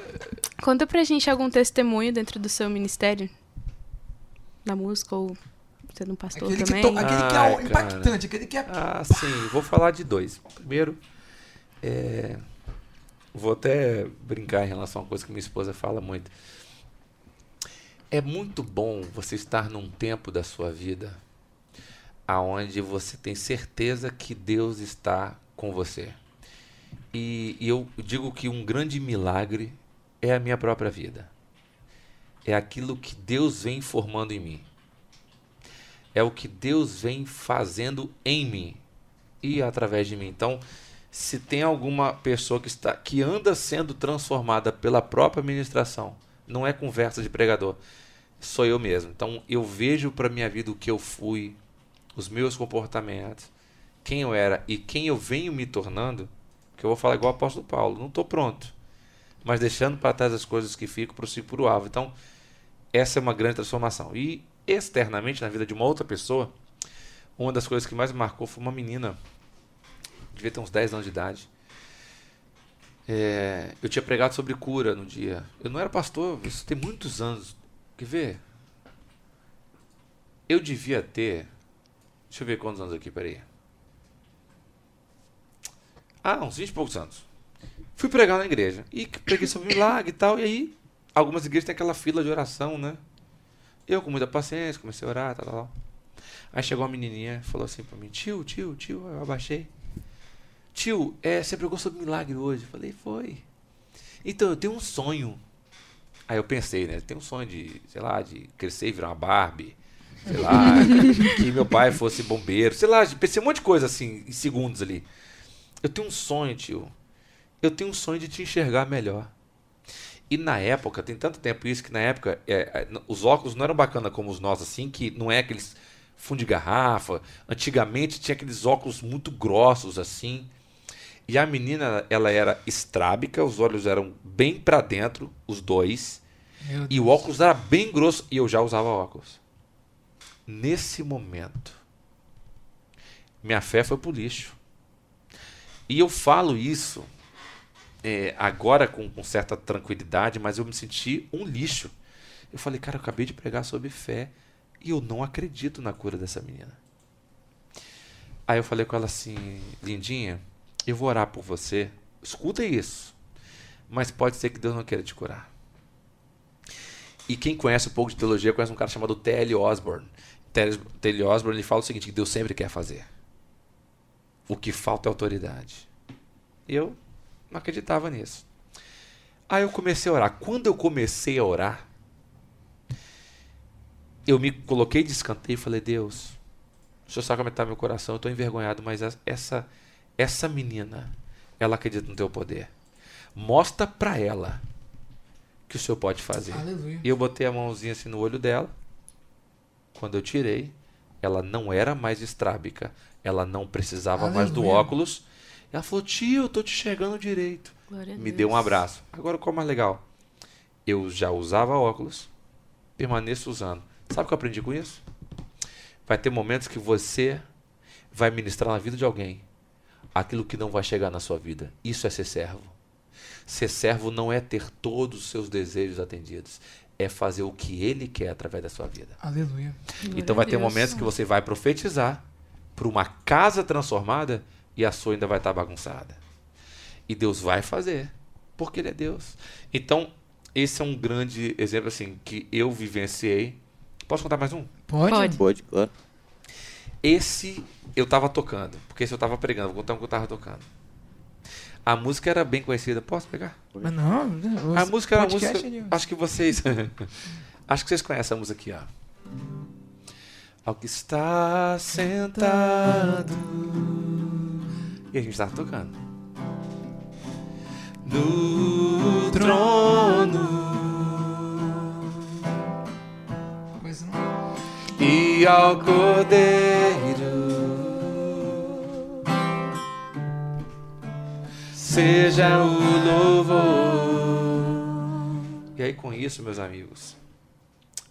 conta pra gente algum testemunho dentro do seu ministério. Na música ou sendo um pastor Aquele que, também. to... aquele que é impactante, aquele que é. Ah, sim. Vou falar de dois. Primeiro, é, vou até brincar em relação a uma coisa que minha esposa fala muito. É muito bom você estar num tempo da sua vida aonde você tem certeza que Deus está com você. E, e eu digo que um grande milagre é a minha própria vida. É aquilo que Deus vem formando em mim. É o que Deus vem fazendo em mim e através de mim. Então, se tem alguma pessoa que está que anda sendo transformada pela própria ministração, não é conversa de pregador, sou eu mesmo. Então, eu vejo para minha vida o que eu fui, os meus comportamentos, quem eu era e quem eu venho me tornando, que eu vou falar igual o apóstolo Paulo, não estou pronto, mas deixando para trás as coisas que ficam, por o alvo. Então, essa é uma grande transformação. E externamente, na vida de uma outra pessoa, uma das coisas que mais me marcou foi uma menina, devia ter uns 10 anos de idade. É, eu tinha pregado sobre cura no dia. Eu não era pastor, isso tem muitos anos. Quer ver? Eu devia ter. Deixa eu ver quantos anos aqui, peraí. Ah, uns 20 e poucos anos. Fui pregar na igreja. E preguei sobre milagre e tal. E aí, algumas igrejas têm aquela fila de oração, né? Eu, com muita paciência, comecei a orar, tal, tal, tal. Aí chegou uma menininha e falou assim pra mim: Tio, tio, tio. Eu abaixei. Tio, é, você pregou sobre milagre hoje? Eu falei: Foi. Então, eu tenho um sonho. Aí eu pensei, né? Tem um sonho de, sei lá, de crescer e virar uma Barbie. Sei lá, que meu pai fosse bombeiro. Sei lá, pensei um monte de coisa assim, em segundos ali. Eu tenho um sonho, tio. Eu tenho um sonho de te enxergar melhor. E na época, tem tanto tempo isso que na época é, é, os óculos não eram bacana como os nossos, assim, que não é aqueles fundo de garrafa. Antigamente tinha aqueles óculos muito grossos, assim. E a menina, ela era estrábica, os olhos eram bem para dentro, os dois. E o óculos era bem grosso e eu já usava óculos. Nesse momento, minha fé foi pro lixo. E eu falo isso é, agora com, com certa tranquilidade, mas eu me senti um lixo. Eu falei, cara, eu acabei de pregar sobre fé e eu não acredito na cura dessa menina. Aí eu falei com ela assim, lindinha, eu vou orar por você. Escuta isso. Mas pode ser que Deus não queira te curar. E quem conhece um pouco de teologia conhece um cara chamado T.L. Osborne. T.L. Osborne ele fala o seguinte, que Deus sempre quer fazer. O que falta é autoridade. Eu não acreditava nisso. Aí eu comecei a orar. Quando eu comecei a orar, eu me coloquei de escanteio e falei, Deus, o Senhor sabe como está meu coração, eu estou envergonhado, mas essa, essa menina, ela acredita no teu poder. Mostra para ela que o Senhor pode fazer. Aleluia. E eu botei a mãozinha assim no olho dela. Quando eu tirei, ela não era mais estrábica. Ela não precisava mais do Aleluia. óculos. Ela falou: Tio, eu tô te enxergando direito. Glória a Me Deus. deu um abraço. Agora, qual é o mais legal? Eu já usava óculos, permaneço usando. Sabe o que eu aprendi com isso? Vai ter momentos que você vai ministrar na vida de alguém aquilo que não vai chegar na sua vida. Isso é ser servo. Ser servo não é ter todos os seus desejos atendidos, é fazer o que ele quer através da sua vida. Aleluia. Glória Então vai ter momentos que você vai profetizar para uma casa transformada e a sua ainda vai estar bagunçada. E Deus vai fazer, porque ele é Deus. Então, esse é um grande exemplo assim que eu vivenciei. Posso contar mais um? Pode? Pode. Pode, claro. Esse eu tava tocando, porque esse eu tava pregando, vou contar um que eu tava tocando. A música era bem conhecida. Posso pegar? Mas não, A música era uma música. é Acho que vocês. acho que vocês conhecem a música aqui, ó. Ao que está sentado. E a gente tava tocando. No trono Mas não. e ao cordeiro. Seja o louvor. E aí, com isso, meus amigos,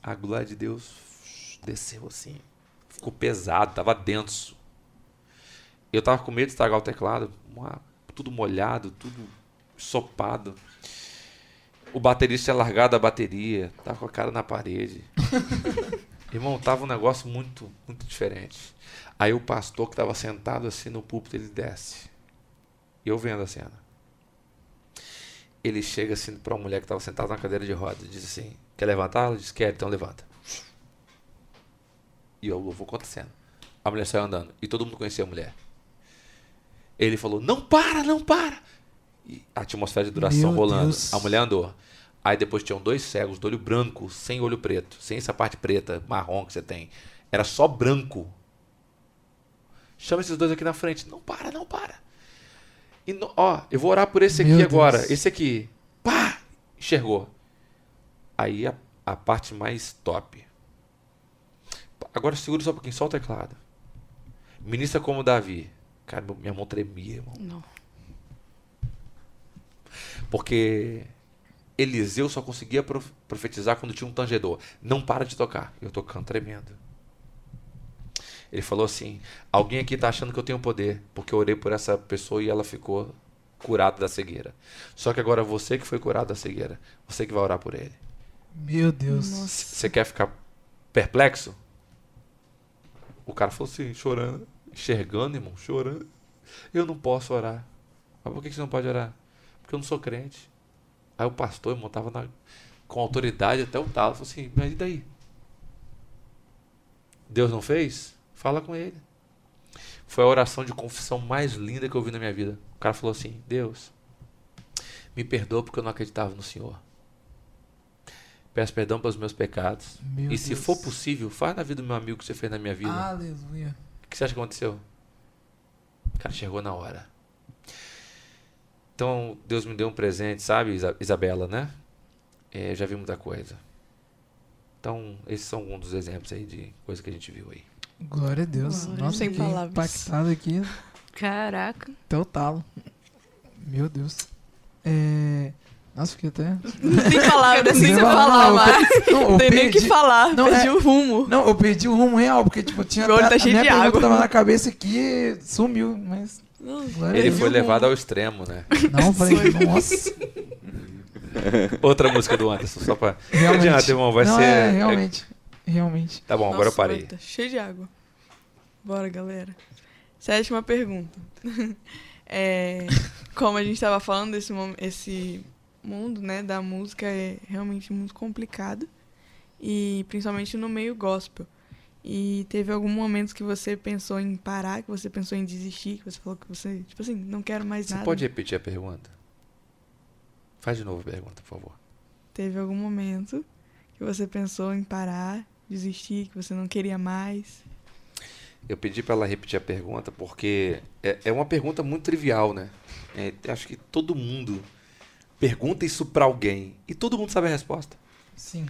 a glória de Deus desceu assim. Ficou pesado, tava denso. Eu tava com medo de estragar o teclado, uma- tudo molhado, tudo sopado. O baterista tinha largado a bateria, tava com a cara na parede. Irmão, tava um negócio muito, muito diferente. Aí o pastor que tava sentado assim no púlpito, ele desce. E eu vendo a cena. Ele chega assim pra uma mulher que tava sentada na cadeira de rodas e diz assim: Quer levantar? Ela diz: Quer, então levanta. E eu vou acontecendo. A mulher saiu andando. E todo mundo conhecia a mulher. Ele falou: Não para, não para. E a atmosfera de duração Meu rolando. Deus. A mulher andou. Aí depois tinham dois cegos, do olho branco, sem olho preto, sem essa parte preta, marrom que você tem. Era só branco. Chama esses dois aqui na frente. Não para, não para. E no- ó, eu vou orar por esse aqui Meu agora. Deus. Esse aqui. Pá! Enxergou. Aí a, a parte mais top. Agora segura só um pouquinho, só o teclado. Ministra como Davi. Cara, minha mão tremia, irmão. Não. Porque Eliseu só conseguia prof- profetizar quando tinha um tangedor. Não para de tocar. Eu tocando tremendo. Ele falou assim: Alguém aqui está achando que eu tenho poder, porque eu orei por essa pessoa e ela ficou curada da cegueira. Só que agora você que foi curado da cegueira, você que vai orar por ele. Meu Deus. Você quer ficar perplexo? O cara falou assim, chorando, enxergando, irmão, chorando. Eu não posso orar. Mas por que você não pode orar? Porque eu não sou crente. Aí o pastor, irmão, tava na- com autoridade até o talo. Falou assim, mas e daí? Deus não fez? Fala com ele. Foi a oração de confissão mais linda que eu vi na minha vida. O cara falou assim, Deus, me perdoa porque eu não acreditava no Senhor. peço perdão pelos meus pecados. Meu e se Deus. for possível, faz na vida do meu amigo o que você fez na minha vida. Aleluia. O que você acha que aconteceu? O cara chegou na hora. Então, Deus me deu um presente, sabe, Isa- Isabela, né? É, eu já vi muita coisa. Então, esses são alguns dos exemplos aí de coisa que a gente viu aí. Glória a Deus. Glória. Nossa, Sem que palavras. impactado aqui. Caraca. Talo. Meu Deus. É... Nossa, fiquei até... Não tem palavras, Sem você falar, mais. Não, Não tem nem o que perdi- falar, Não, perdi é- o rumo. Não, eu perdi o rumo real, porque, tipo, tinha... Meu olho tá cheio a minha de pergunta água. tava na cabeça aqui, sumiu, mas... A Ele foi levado ao extremo, né? Não, falei, nossa... Outra música do Anderson, só pra. Não Realmente. adianta, irmão, vai Não, ser. é, realmente. Realmente. Tá bom, agora eu Nossa, parei. Tá cheio de água. Bora, galera. Sétima pergunta. É, como a gente tava falando, esse, esse mundo né, da música é realmente muito complicado. E principalmente no meio gospel. E teve algum momento que você pensou em parar, que você pensou em desistir, que você falou que você, tipo assim, não quero mais Você nada. pode repetir a pergunta? Faz de novo a pergunta, por favor. Teve algum momento que você pensou em parar, desistir, que você não queria mais. Eu pedi pra ela repetir a pergunta porque é, é uma pergunta muito trivial, né? É, acho que todo mundo pergunta isso pra alguém e todo mundo sabe a resposta. Sim.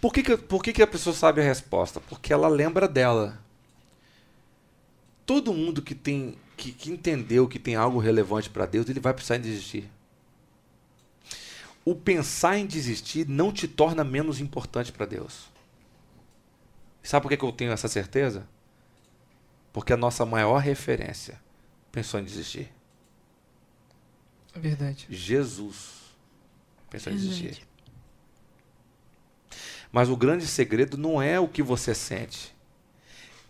Por que, que, por que, que a pessoa sabe a resposta? Porque ela lembra dela. Todo mundo que tem que, que entendeu que tem algo relevante para Deus, ele vai precisar em desistir. O pensar em desistir não te torna menos importante para Deus. Sabe por que, que eu tenho essa certeza? Porque a nossa maior referência pensou em desistir. É verdade. Jesus pensou em desistir. Verdade. Mas o grande segredo não é o que você sente.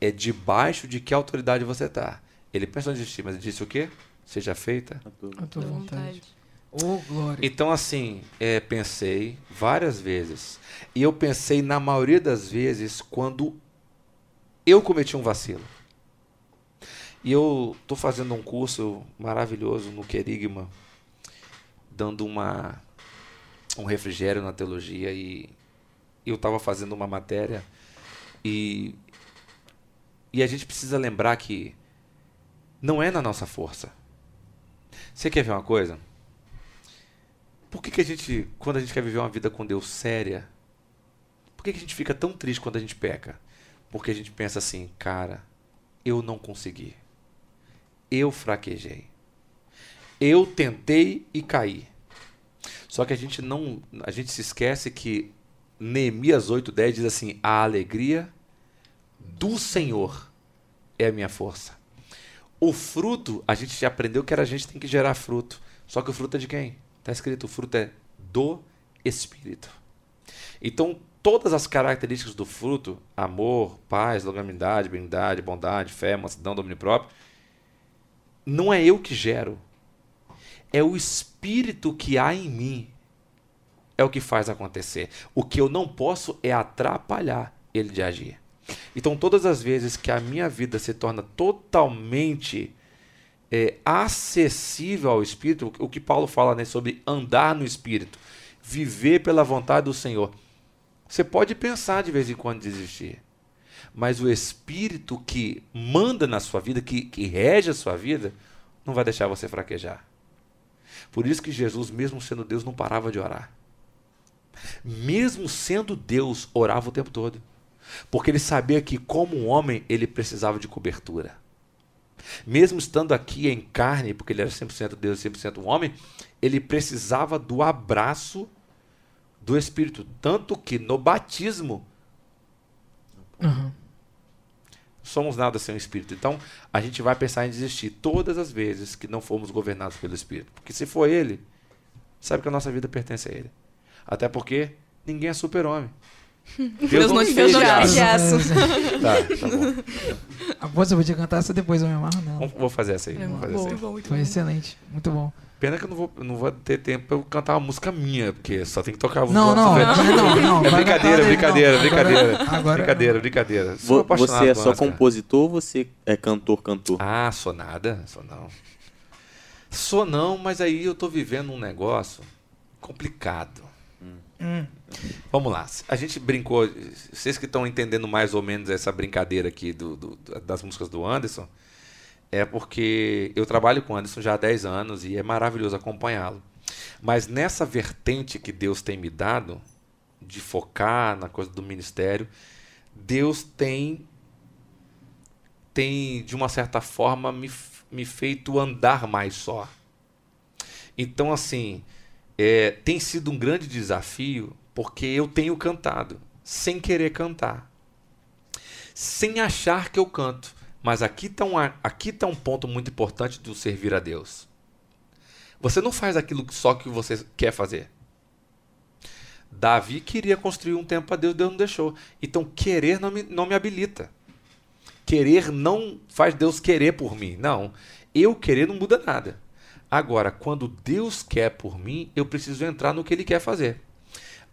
É debaixo de que autoridade você está. Ele pensou em desistir, mas ele disse o quê? Seja feita. A tua Dá vontade. Ô, glória. Então, assim, é, pensei várias vezes. E eu pensei, na maioria das vezes, quando eu cometi um vacilo. E eu estou fazendo um curso maravilhoso no Querigma, dando uma, um refrigério na teologia. E eu estava fazendo uma matéria. E, e a gente precisa lembrar que não é na nossa força. Você quer ver uma coisa? Por que, que a gente, quando a gente quer viver uma vida com Deus séria, por que, que a gente fica tão triste quando a gente peca? Porque a gente pensa assim, cara, eu não consegui. Eu fraquejei. Eu tentei e caí. Só que a gente não, a gente se esquece que Neemias 8:10 diz assim: "A alegria do Senhor é a minha força". O fruto, a gente já aprendeu que era a gente tem que gerar fruto. Só que o fruto é de quem? Está escrito, o fruto é do Espírito. Então, todas as características do fruto, amor, paz, longanimidade, benignidade, bondade, fé, mansidão, domínio próprio, não é eu que gero. É o Espírito que há em mim. É o que faz acontecer. O que eu não posso é atrapalhar ele de agir. Então, todas as vezes que a minha vida se torna totalmente é, acessível ao Espírito, o que Paulo fala né, sobre andar no Espírito, viver pela vontade do Senhor. Você pode pensar de vez em quando desistir, mas o Espírito que manda na sua vida, que, que rege a sua vida, não vai deixar você fraquejar. Por isso que Jesus, mesmo sendo Deus, não parava de orar. Mesmo sendo Deus, orava o tempo todo. Porque ele sabia que, como homem, ele precisava de cobertura. Mesmo estando aqui em carne, porque ele era 100% Deus e 100% homem, ele precisava do abraço do Espírito. Tanto que no batismo, Aham. Somos nada sem o Espírito. Então, a gente vai pensar em desistir todas as vezes que não fomos governados pelo Espírito. Porque se for Ele, sabe que a nossa vida pertence a Ele. Até porque ninguém é super-homem. Deus não te fez de aço. Tá, tá bom. Eu podia cantar essa depois, eu me amarro nela. Vou fazer essa aí. É Vou muito fazer bom, essa aí. muito bom, muito Foi bom. excelente. Muito bom. Pena que eu não vou, não vou ter tempo pra eu cantar uma música minha, porque só tem que tocar Não, outros, não, não, não. É brincadeira, brincadeira, brincadeira. Agora, agora Brincadeira, brincadeira. Você é só música. compositor ou você é cantor, cantor? Ah, sou nada, sou não. Sou não, mas aí eu tô vivendo um negócio complicado. Hum. Vamos lá. A gente brincou. Vocês que estão entendendo mais ou menos essa brincadeira aqui do, do- das músicas do Anderson, é porque eu trabalho com Anderson já há 10 anos e é maravilhoso acompanhá-lo. Mas nessa vertente que Deus tem me dado, de focar na coisa do ministério, Deus tem, tem de uma certa forma, me, me feito andar mais só. Então, assim, é, tem sido um grande desafio porque eu tenho cantado sem querer cantar, sem achar que eu canto. Mas aqui está um, aqui tá um ponto muito importante do servir a Deus. Você não faz aquilo só que você quer fazer. Davi queria construir um templo para Deus, Deus não deixou. Então, querer não me, não me habilita. Querer não faz Deus querer por mim. Não. Eu querer não muda nada. Agora, quando Deus quer por mim, eu preciso entrar no que Ele quer fazer.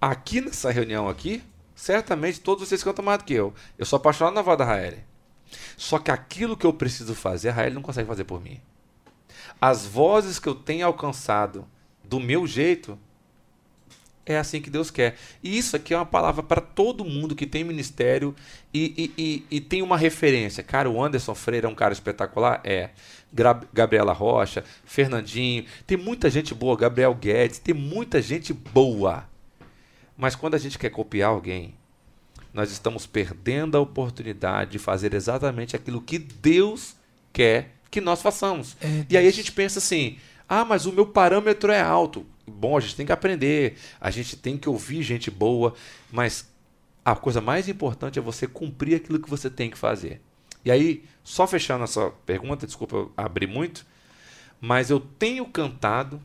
Aqui nessa reunião aqui, certamente todos vocês cantam mais do que eu. Eu sou apaixonado na voz da Raeli. Só que aquilo que eu preciso fazer, a Raeli não consegue fazer por mim. As vozes que eu tenho alcançado do meu jeito, é assim que Deus quer. E isso aqui é uma palavra para todo mundo que tem ministério e, e, e, e tem uma referência. Cara, o Anderson Freire é um cara espetacular? É. Gabriela Rocha, Fernandinho, tem muita gente boa, Gabriel Guedes, tem muita gente boa. Mas quando a gente quer copiar alguém, nós estamos perdendo a oportunidade de fazer exatamente aquilo que Deus quer que nós façamos. É, E aí a gente pensa assim: ah, mas o meu parâmetro é alto. Bom, a gente tem que aprender, a gente tem que ouvir gente boa, mas a coisa mais importante é você cumprir aquilo que você tem que fazer. E aí, só fechando essa pergunta, desculpa eu abrir muito, mas eu tenho cantado,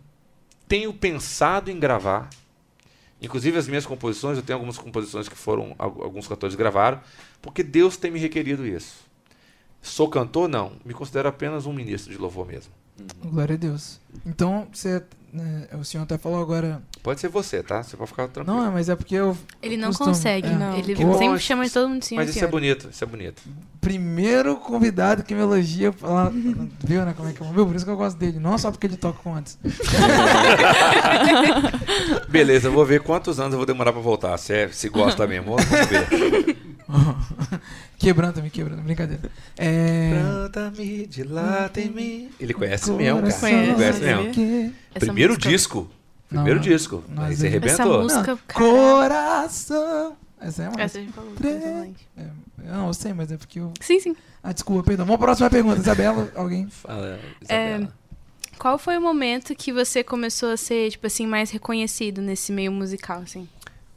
tenho pensado em gravar. Inclusive as minhas composições, eu tenho algumas composições que foram al- alguns cantores gravaram, porque Deus tem me requerido isso. Sou cantor? Não. Me considero apenas um ministro de louvor mesmo. Glória a Deus. Então, você, né, o senhor até falou agora. Pode ser você, tá? Você pode ficar tranquilo. Não, mas é porque eu. Ele não costumo- consegue. é. Não. Ele sempre chama de todo mundo senhor Mas isso é bonito, isso é bonito. Primeiro convidado que me elogia. Lá, viu, né? Como é que é? Viu? Por isso que eu gosto dele. Não só porque ele toca com antes. Beleza, eu vou ver quantos anos eu vou demorar pra voltar. Se, é, se gosta mesmo, vamos ver. quebrando, me quebrando. Brincadeira. É. Planta-me, dilata em mim. Ele conhece mesmo, cara. Conhece Conhece. mesmo. que- Primeiro música- disco. Primeiro Não, disco. nós Aí você é- Essa arrebentou. música, Não, cara, Coração. Essa é uma. Essa a gente falou Tre-. É, não eu sei, mas é porque eu. Sim, sim. Ah, desculpa, perdão. Vamos pra próxima pergunta. Isabela, alguém? Fala, É, Isabela. Qual foi o momento que você começou a ser, tipo assim, mais reconhecido nesse meio musical, assim?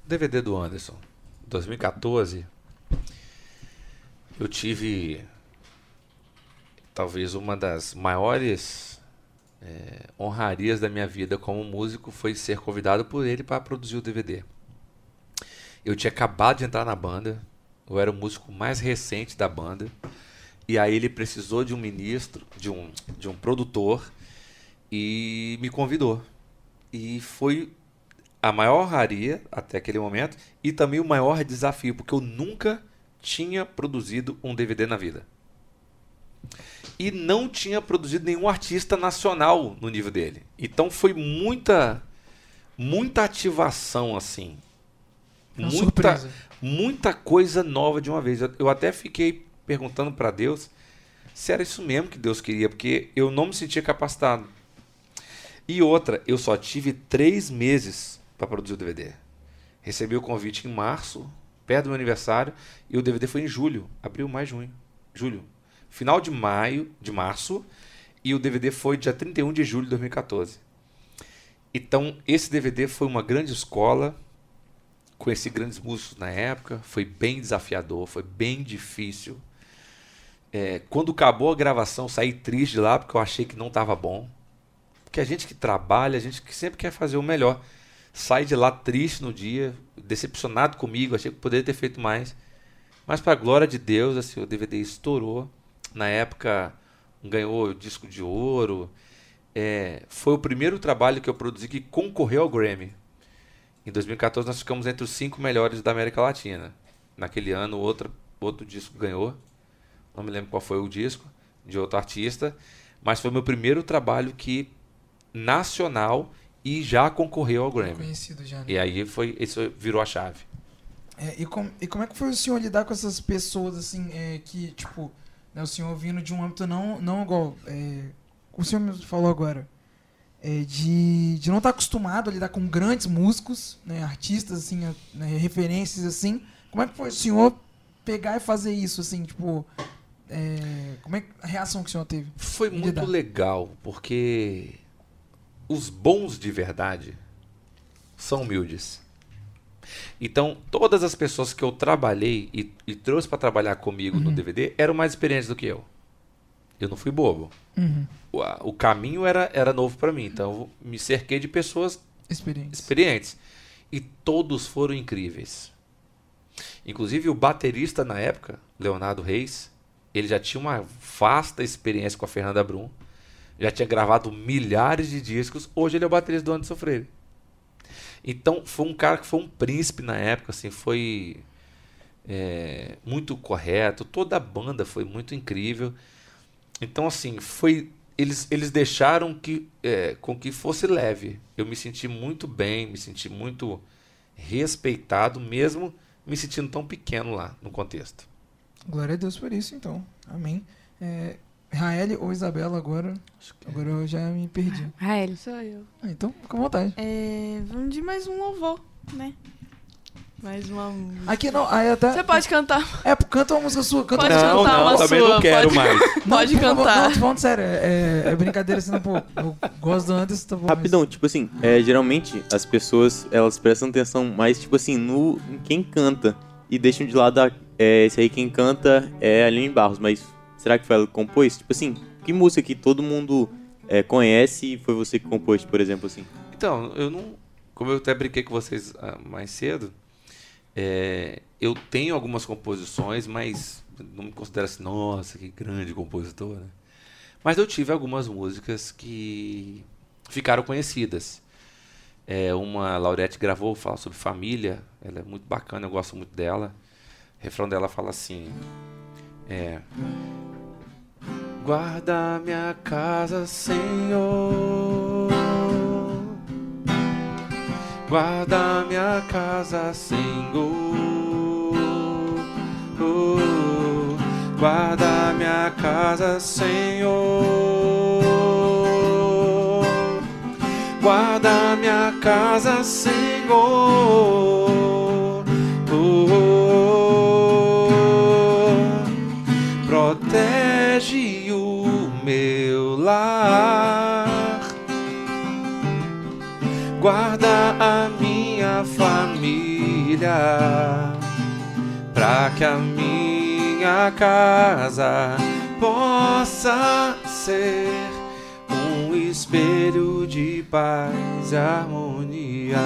DVD do Anderson, 2014, eu tive talvez uma das maiores eh, honrarias da minha vida como músico foi ser convidado por ele para produzir o DVD. Eu tinha acabado de entrar na banda, eu era o músico mais recente da banda, e aí ele precisou de um ministro, de um, de um produtor, e me convidou. E foi a maior honraria até aquele momento e também o maior desafio, porque eu nunca tinha produzido um DVD na vida. E não tinha produzido nenhum artista nacional no nível dele. Então foi muita muita ativação assim. Uma Muita surpresa. muita coisa nova de uma vez. Eu, até fiquei perguntando para Deus se era isso mesmo que Deus queria, porque eu não me sentia capacitado. E outra, eu só tive três meses para produzir o DVD. Recebi o convite em março, perto do meu aniversário, e o DVD foi em julho, abril, maio, junho, julho. Final de maio, de março, e o DVD foi dia 31 de julho de 2014. Então, esse DVD foi uma grande escola, conheci grandes músicos na época, foi bem desafiador, foi bem difícil. É, quando acabou a gravação, saí triste de lá porque eu achei que não estava bom. Porque a gente que trabalha, a gente que sempre quer fazer o melhor. Sai de lá triste no dia, decepcionado comigo, achei que poderia ter feito mais. Mas para a glória de Deus, assim, o DVD estourou. Na época ganhou disco de ouro. É, foi o primeiro trabalho que eu produzi que concorreu ao Grammy. Em 2014 nós ficamos entre os cinco melhores da América Latina. Naquele ano outro, outro disco ganhou. Não me lembro qual foi o disco, de outro artista. Mas foi meu primeiro trabalho que nacional e já concorreu ao Grammy. Conhecido já, né? E aí foi, isso virou a chave. É, e, com- e como é que foi o senhor lidar com essas pessoas, assim, é, que, tipo, né, o senhor vindo de um âmbito não, não igual. É, o senhor mesmo falou agora. é, de, de não estar acostumado a lidar com grandes músicos, né, artistas, assim, a- né, referências, assim. Como é que foi o senhor pegar e fazer isso, assim, tipo. é, como é a reação que o senhor teve? Foi muito legal, porque os bons de verdade são humildes. Então, todas as pessoas que eu trabalhei e, e trouxe para trabalhar comigo no DVD eram mais experientes do que eu. Eu não fui bobo. Uhum. O, o caminho era, era novo para mim, então eu me cerquei de pessoas Experiência. experientes. E todos foram incríveis. Inclusive o baterista na época, Leonardo Reis, ele já tinha uma vasta experiência com a Fernanda Brum. Já tinha gravado milhares de discos. Hoje ele é o baterista do Anderson Freire. Então foi um cara que foi um príncipe na época, assim, foi é, muito correto. Toda a banda foi muito incrível. Então assim, foi eles, eles deixaram que é, com que fosse leve. Eu me senti muito bem, me senti muito respeitado, mesmo me sentindo tão pequeno lá no contexto. Glória a Deus por isso, então. Amém. É, Raeli ou Isabela agora? Agora eu já me perdi. Rael. Sou eu. Ah, então, fica à vontade. É, vamos de mais um louvor, né? Mais uma música. Aqui não, aí até. Você pode cantar. É, canta uma música sua, canta Pode uma não, cantar não, uma também sua, não quero pode- mais. Pode por favor, cantar. Não, tô falando sério, é, é brincadeira assim, não, pô. Eu gosto do Anderson, tá bom. mas- Rapidão, tipo assim, é, geralmente as pessoas elas prestam atenção mais, tipo assim, no em quem canta e deixam de lado a, é, esse aí quem canta é a Aline Barros, mas será que foi ela que compôs? Tipo assim, que música que todo mundo é, conhece e foi você que compôs, por exemplo, assim? Então, eu não. Como eu até brinquei com vocês ah, mais cedo, é, eu tenho algumas composições, mas não me considero assim, nossa, que grande compositor, né? Mas eu tive algumas músicas que ficaram conhecidas. É, uma Laurette gravou, fala sobre família, ela é muito bacana, eu gosto muito dela. O refrão dela fala assim: é, Guarda minha casa, Senhor. Guarda minha casa, Senhor. Guarda minha casa, Senhor. Guarda minha casa, Senhor. Oh, protege meu lar, guarda a minha família, para que a minha casa possa ser um espelho de paz e harmonia.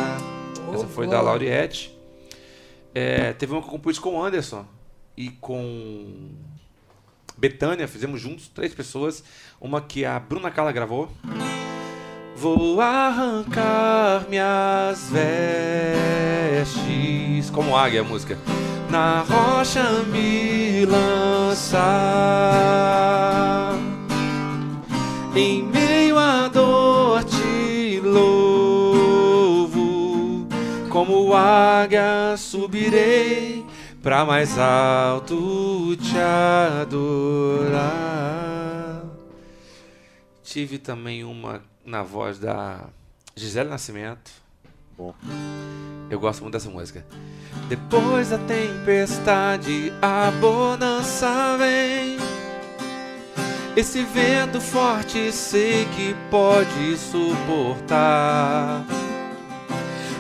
Essa foi da Lauriette. É, teve uma que eu compus com o Anderson e com Betânia, fizemos juntos, três pessoas. Uma que a Bruna Carla gravou. Vou arrancar minhas vestes. Como águia a música. Na rocha me lançar. Em meio à dor te louvo. Como águia subirei pra mais alto te adorar. Tive também uma na voz da Gisele Nascimento. Bom. Eu gosto muito dessa música. Depois da tempestade, a bonança vem. Esse vento forte sei que pode suportar.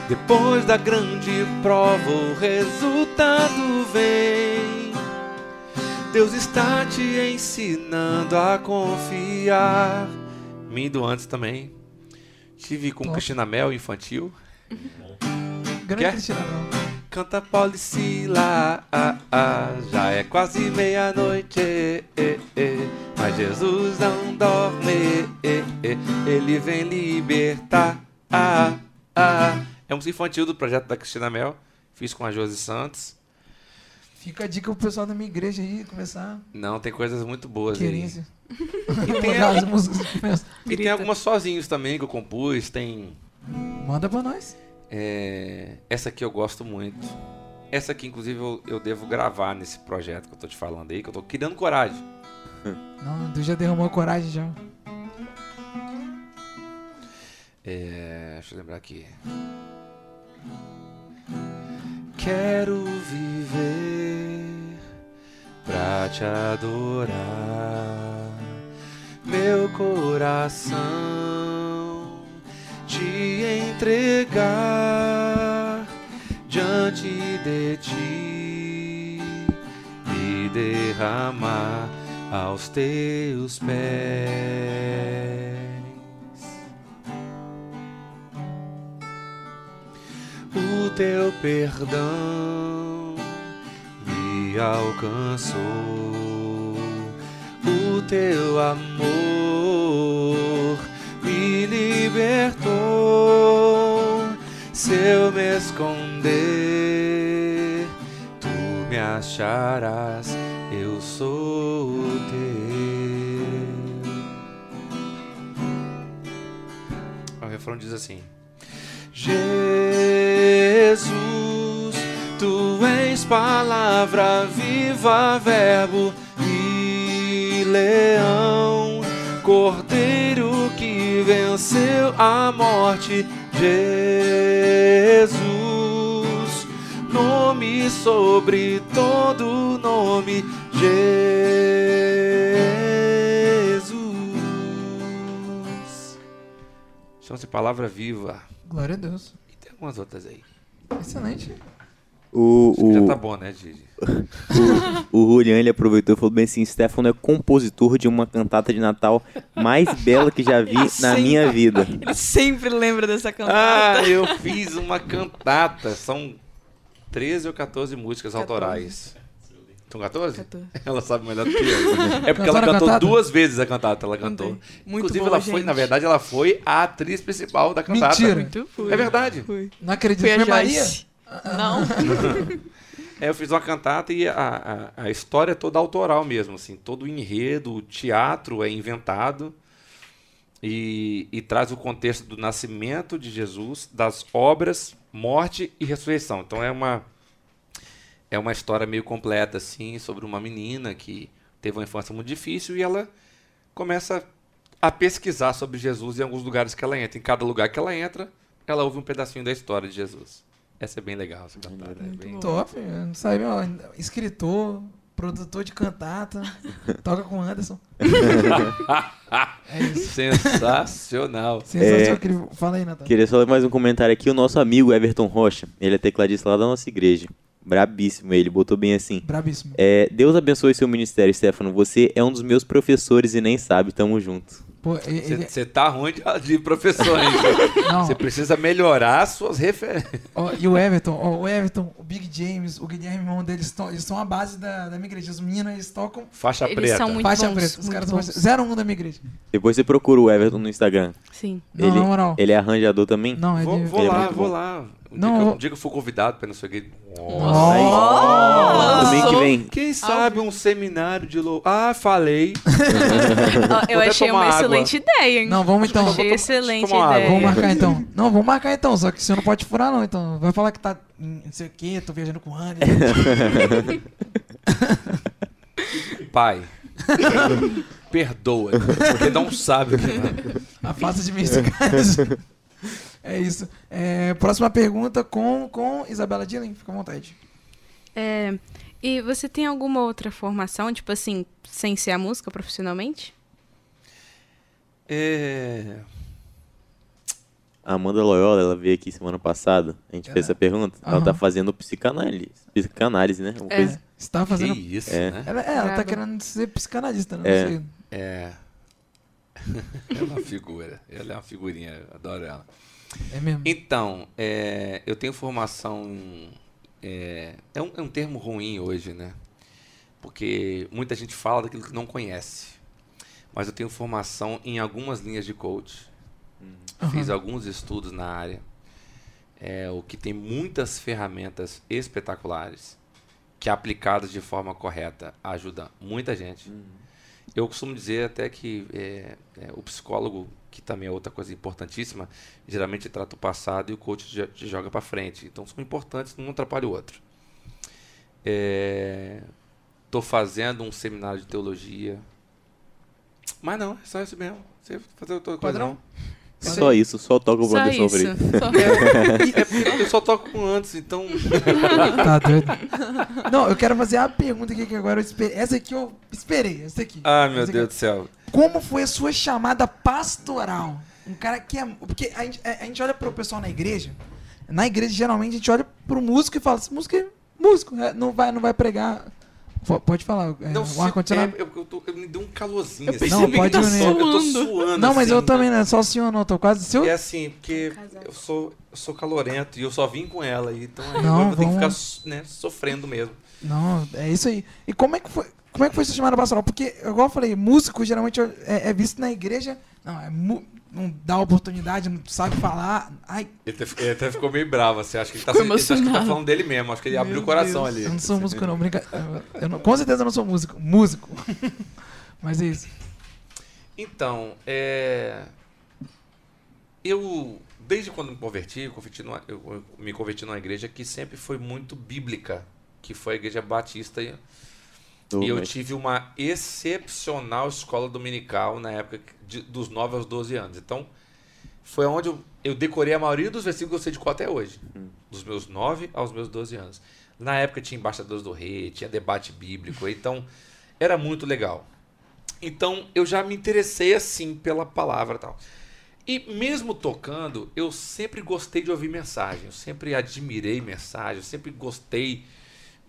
Depois da grande prova, o resultado vem. Deus está te ensinando a confiar. Me do antes também. Tive com Top. Cristina Mel infantil. Grande Quer? Cristina, não. Canta Paulicila, ah, ah, já é quase meia-noite, eh, eh, eh, mas Jesus não dorme, eh, eh, ele vem libertar. Ah, ah. É um infantil do projeto da Cristina Mel, fiz com a Josi Santos. Fica a dica pro pessoal da minha igreja aí começar Não, tem coisas muito boas a aí. querência. E tem, as músicas e tem algumas sozinhos também que eu compus, tem Manda pra nós. É, essa aqui eu gosto muito. Essa aqui, inclusive, eu, eu devo gravar nesse projeto que eu tô te falando aí, que eu tô criando coragem. Não, tu já derramou coragem já. É, deixa eu lembrar aqui. Quero viver pra te adorar, meu coração te entregar diante de ti e derramar aos teus pés. O teu perdão me alcançou, o teu amor me libertou. Se eu me esconder, tu me acharás, eu sou teu. O refrão diz assim. Jesus, tu és palavra viva, verbo e leão, cordeiro que venceu a morte. Jesus, nome sobre todo nome. Jesus. Chama-se palavra viva. Glória a Deus. E tem algumas outras aí. Excelente. O, Acho que já o, tá bom, né, Gigi? o Julian ele aproveitou e falou bem assim: Stefano é compositor de uma cantata de Natal mais bela que já vi na Sempre. minha vida. Ele sempre lembra dessa cantada. Ah, eu fiz uma cantata. São 13 ou 14 músicas 14. autorais. São 14? 14. Ela sabe melhor do que eu. É porque ela cantou cantata? duas vezes a cantata, ela cantou. Muito Inclusive, boa, ela foi, gente. na verdade, ela foi a atriz principal da cantata. Mentira. Muito fui. É verdade. Fui. Não acredito. Fui a Foi Maria? Joyce. Não. É, eu fiz uma cantata e a, a, a história é toda autoral mesmo, assim, todo o enredo, o teatro é inventado e, e traz o contexto do nascimento de Jesus, das obras, morte e ressurreição. Então é uma é uma história meio completa assim sobre uma menina que teve uma infância muito difícil e ela começa a pesquisar sobre Jesus em alguns lugares que ela entra. Em cada lugar que ela entra, ela ouve um pedacinho da história de Jesus. Essa é bem legal, essa cantada. É Muito bem... Top. Não sabia, ó, escritor, produtor de cantata, toca com o Anderson. É isso. Sensacional. Sensacional. É. Fala aí, Natália. Queria só ler mais um comentário aqui. O nosso amigo Everton Rocha, ele é tecladista lá da nossa igreja. Brabíssimo ele, botou bem assim. Brabíssimo. É, Deus abençoe seu ministério, Stefano. Você é um dos meus professores e nem sabe, tamo junto. Pô, ele, ele- Você tá ruim de, de professor, hein? não, Você precisa melhorar suas referências. ó, e o Everton, ó, o Everton, o Big James, o Guilherme, irmão deles, estão, eles são a base da, da minha igreja. Os meninos, eles tocam Faixa Eles preta. são muito faixa bons, preta. Os muito caras são bons. faixa- 01 da minha igreja. Depois você procura o Everton no Instagram. Sim. Não, ele, na moral. ele é arranjador também? Não, é Vou, de... vou Ele é lá, muito vou bom. lá. Um, Não, dia, que eu, um dia que eu for convidado pra não sei o que. Nossa! Domingo que vem. Quem sabe um seminário de louvor. Ah, falei. Eu achei uma água. excelente ideia, hein? Não, vamos então. Achei excelente ideia. Vamos marcar então. Não, vamos marcar então. Só que você não pode furar, não. Então, vai falar que tá em não sei o quê, tô viajando com o Anderson. Pai. Perdoa. Porque não sabe o que vai. Afasta de mim esse cara. É isso. É, próxima pergunta com, com Isabela Dillen. Fica à vontade. É, e você tem alguma outra formação, tipo assim, sem ser a música profissionalmente? É. A Amanda Loyola, ela veio aqui semana passada. A gente fez Ela- essa pergunta. Ela Aham. tá fazendo psicanálise. Psicanálise, né? Uma É. coisa- Você tava Que fazendo. isso, É. né? Ela, é, ela tá querendo ser psicanalista, né? É. Não sei. É. Ela é uma figura. Ela é uma figurinha. Adoro ela. É mesmo. Então, é, eu tenho formação. É, é, um, é um termo ruim hoje, né? Porque muita gente fala daquilo que não conhece. Mas eu tenho formação em algumas linhas de coach. Aham. Fiz alguns estudos na área. É, o que tem muitas ferramentas espetaculares que aplicadas de forma correta ajuda muita gente. Eu costumo dizer até que é, é, o psicólogo que também é outra coisa importantíssima, geralmente trata o passado e o coach te joga para frente. Então são importantes, um atrapalha o outro. Estou fazendo um seminário de teologia. Mas não, é só isso mesmo. Você fazer outra coisa Padrão? Só isso, só toca o Só Wanderson isso. Freire. É porque eu só toco com antes, então. Tá doido. Não, eu quero fazer a pergunta aqui que agora eu esperei. Essa aqui eu esperei, essa aqui. Ah, meu Essa aqui. Deus do céu. Como foi a sua chamada pastoral? Um cara que é. Porque a gente, a gente olha pro pessoal na igreja. Na igreja, geralmente, a gente olha pro músico e fala: esse músico é músico, é, não, vai, não vai pregar. Pode falar, é, Não, o ar-condicionado. é, eu, eu, tô- eu me deu um calorzinho. Eu assim. Não, pode eu, unir. su- eu tô Suando. Não, mas assim. eu também, não é só o senhor, não. Tô quase. Se eu, É assim, porque eu sou, eu sou calorento e eu só vim com ela. Então aí Não, eu vou ter que ficar vamos- né, sofrendo mesmo. Não, é isso aí. E como é que foi? Como é que foi sua chamada pastoral? Porque, igual eu falei, músico geralmente é, é visto na igreja. Não, é não dá oportunidade, não sabe falar. Ai, Ele até, ele até ficou meio bravo, assim. Acho que ele tá, ele acha que tá falando dele mesmo. Acho que ele abriu Meu o coração Deus. ali. eu não sou músico, não, brinca. Eu não- com certeza eu não sou músico. Músico. Mas é isso. Então, é... eu, desde quando me converti, eu, converti numa- eu- me converti numa igreja que sempre foi muito bíblica, que foi a igreja batista. E, e eu tive uma excepcional escola dominical na época de- dos 9 aos 12 anos. Então, foi onde eu, eu decorei a maioria dos versículos que eu sei de cor até hoje. Dos meus 9 aos meus 12 anos. Na época tinha embaixadores do rei, tinha debate bíblico, então era muito legal. Então eu já me interessei assim pela palavra e tal. E mesmo tocando, eu sempre gostei de ouvir mensagem, eu sempre admirei mensagem, eu sempre gostei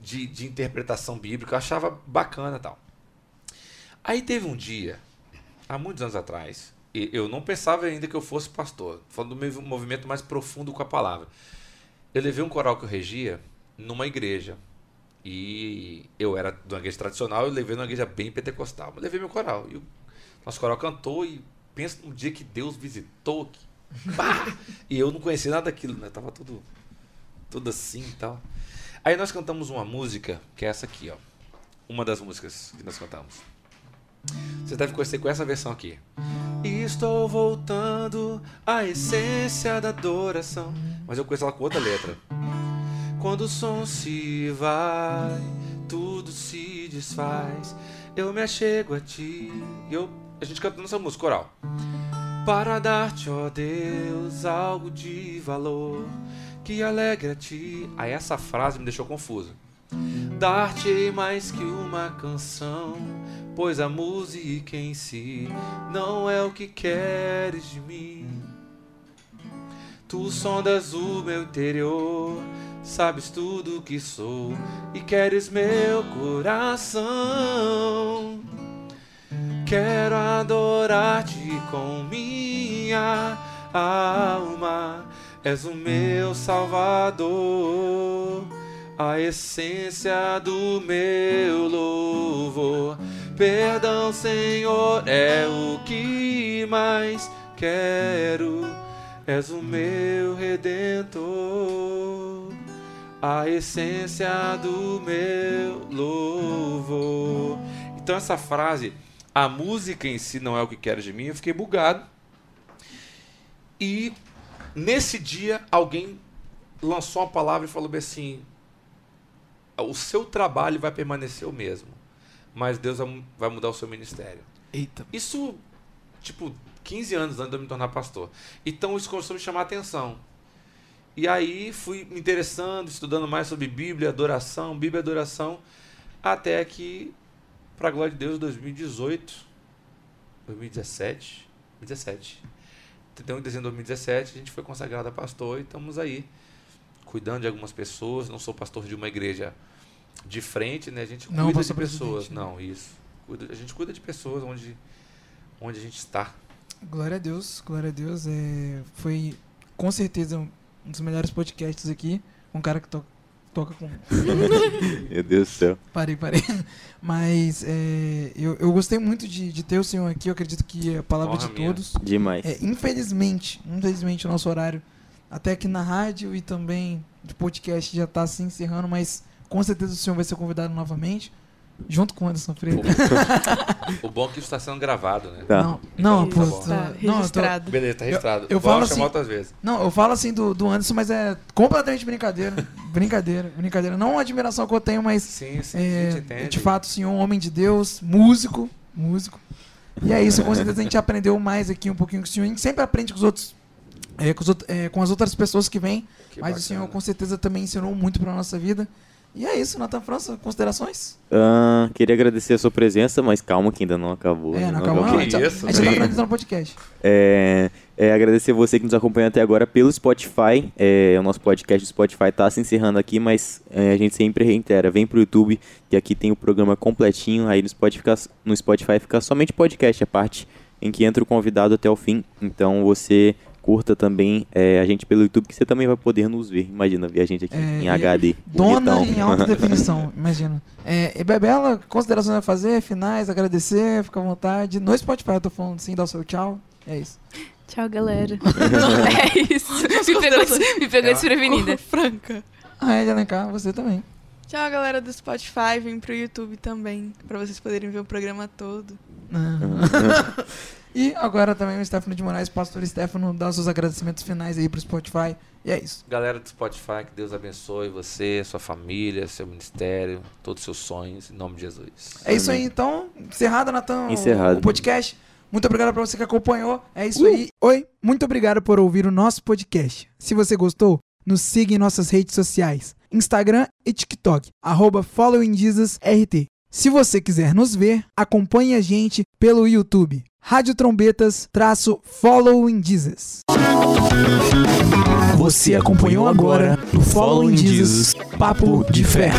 de, de interpretação bíblica, eu achava bacana tal. Aí teve um dia, há muitos anos atrás, e eu não pensava ainda que eu fosse pastor, falando do meu movimento mais profundo com a palavra. Eu levei um coral que eu regia numa igreja. E eu era de uma igreja tradicional, eu levei numa igreja bem pentecostal. Mas levei meu coral. E o nosso coral cantou e pensa no dia que Deus visitou. Que, e eu não conhecia nada daquilo, né? Tava tudo, tudo assim e tal. Aí nós cantamos uma música, que é essa aqui, ó. Uma das músicas que nós cantamos. Você deve conhecer com essa versão aqui. Estou voltando à essência da adoração. Mas eu conheço ela com outra letra. Quando o som se vai, tudo se desfaz. Eu me achego a ti. E eu, a gente canta nessa música coral. Para dar-te, ó Deus, algo de valor que alegra ti. Aí essa frase me deixou confuso. Dar-te mais que uma canção, pois a música em si não é o que queres de mim. Tu sondas o meu interior, sabes tudo que sou e queres meu coração. Quero adorar-te com minha alma, és o meu salvador, a essência do meu louvor. Perdão, Senhor, é o que mais quero. És o meu redentor, a essência do meu louvor. Então essa frase, a música em si não é o que quero de mim, eu fiquei bugado. E nesse dia alguém lançou uma palavra e falou assim: o seu trabalho vai permanecer o mesmo, mas Deus vai- mudar o seu ministério. Eita. Isso, tipo, 15 anos antes de eu me tornar pastor. Então isso começou a me chamar a atenção. E aí fui me interessando, estudando mais sobre Bíblia, adoração, Bíblia, adoração, até que, para glória de Deus, 2018, 2017, 2017, 31 de dezembro de 2017, a gente foi consagrado a pastor e estamos aí, cuidando de algumas pessoas. Não sou pastor de uma igreja de frente, né? A gente Não, cuida de pessoas. né? Não, isso. Cuida- a gente cuida de pessoas onde, onde a gente está. Glória a Deus, glória a Deus. É, foi com certeza um dos melhores podcasts aqui. Um cara que to- toca com. Meu Deus do céu. Parei, parei. Mas é, eu, eu gostei muito de, de ter o senhor aqui. Eu acredito que é a palavra Honra de minha. todos. Demais. É, infelizmente, infelizmente o nosso horário, até aqui na rádio e também de podcast já está se encerrando, mas com certeza o senhor vai ser convidado novamente. junto com o Anderson Freire. O bom é que isso está sendo gravado, né? Tá. Não, não, Isso, pô, tá tá não, eu tô- registrado. Beleza, tá registrado. eu Vou falo chamar assim- outras vezes. Não, eu falo assim do, do Anderson, mas é completamente brincadeira. brincadeira, brincadeira. Não uma admiração que eu tenho, mas Sim, sim, a é, gente entende. de fato, sim, um homem de Deus, músico, músico. E é isso, com certeza a gente aprendeu mais aqui um pouquinho com o senhor. A gente sempre aprende com os outros, é, com, os é, com as outras pessoas que vêm, Que mas o bacana. senhor com certeza também ensinou muito pra nossa vida. E é isso, Natan França, considerações? Ah, queria agradecer a sua presença, mas calma que ainda não acabou. É, ainda não acabou, não. Que A gente, isso, a gente tá finalizando o podcast. É, é, agradecer você que nos acompanha até agora pelo Spotify. É, o nosso podcast do Spotify tá se encerrando aqui, mas é, a gente sempre reitera, vem pro YouTube, que aqui tem o programa completinho, aí no Spotify, fica, no Spotify fica somente podcast, a parte em que entra o convidado até o fim. Então você curta também é, a gente pelo YouTube, que você também vai poder nos ver. Imagina ver a gente aqui É, em e- HD. Dona bonitão. em alta definição, imagina. É, e Bebela, considerações a fazer, finais, agradecer, fica à vontade. No Spotify eu tô falando assim, dá o seu tchau. É isso. Tchau, galera. é isso. Me pegou, me pegou É. desprevenida. Franca. Ah, é, Alencar, você também. Tchau, galera do Spotify. Vem pro YouTube também, pra vocês poderem ver o programa todo. Ah. e agora também o Stefano de Moraes, pastor Stefano, dá os seus agradecimentos finais aí pro Spotify. E é isso. Galera do Spotify, que Deus abençoe você, sua família, seu ministério, todos os seus sonhos, em nome de Jesus. É isso aí, então. Encerrado, Natan. o- Encerrado. O, podcast. Muito obrigado pra você que acompanhou. É isso aí. Oi, muito obrigado por ouvir o nosso podcast. Se você gostou, nos siga em nossas redes sociais. Instagram e TikTok. Arroba. Se você quiser nos ver, acompanhe a gente pelo YouTube. Rádio Trombetas traço Following Jesus. Você acompanhou agora no Following Jesus Papo de Fé.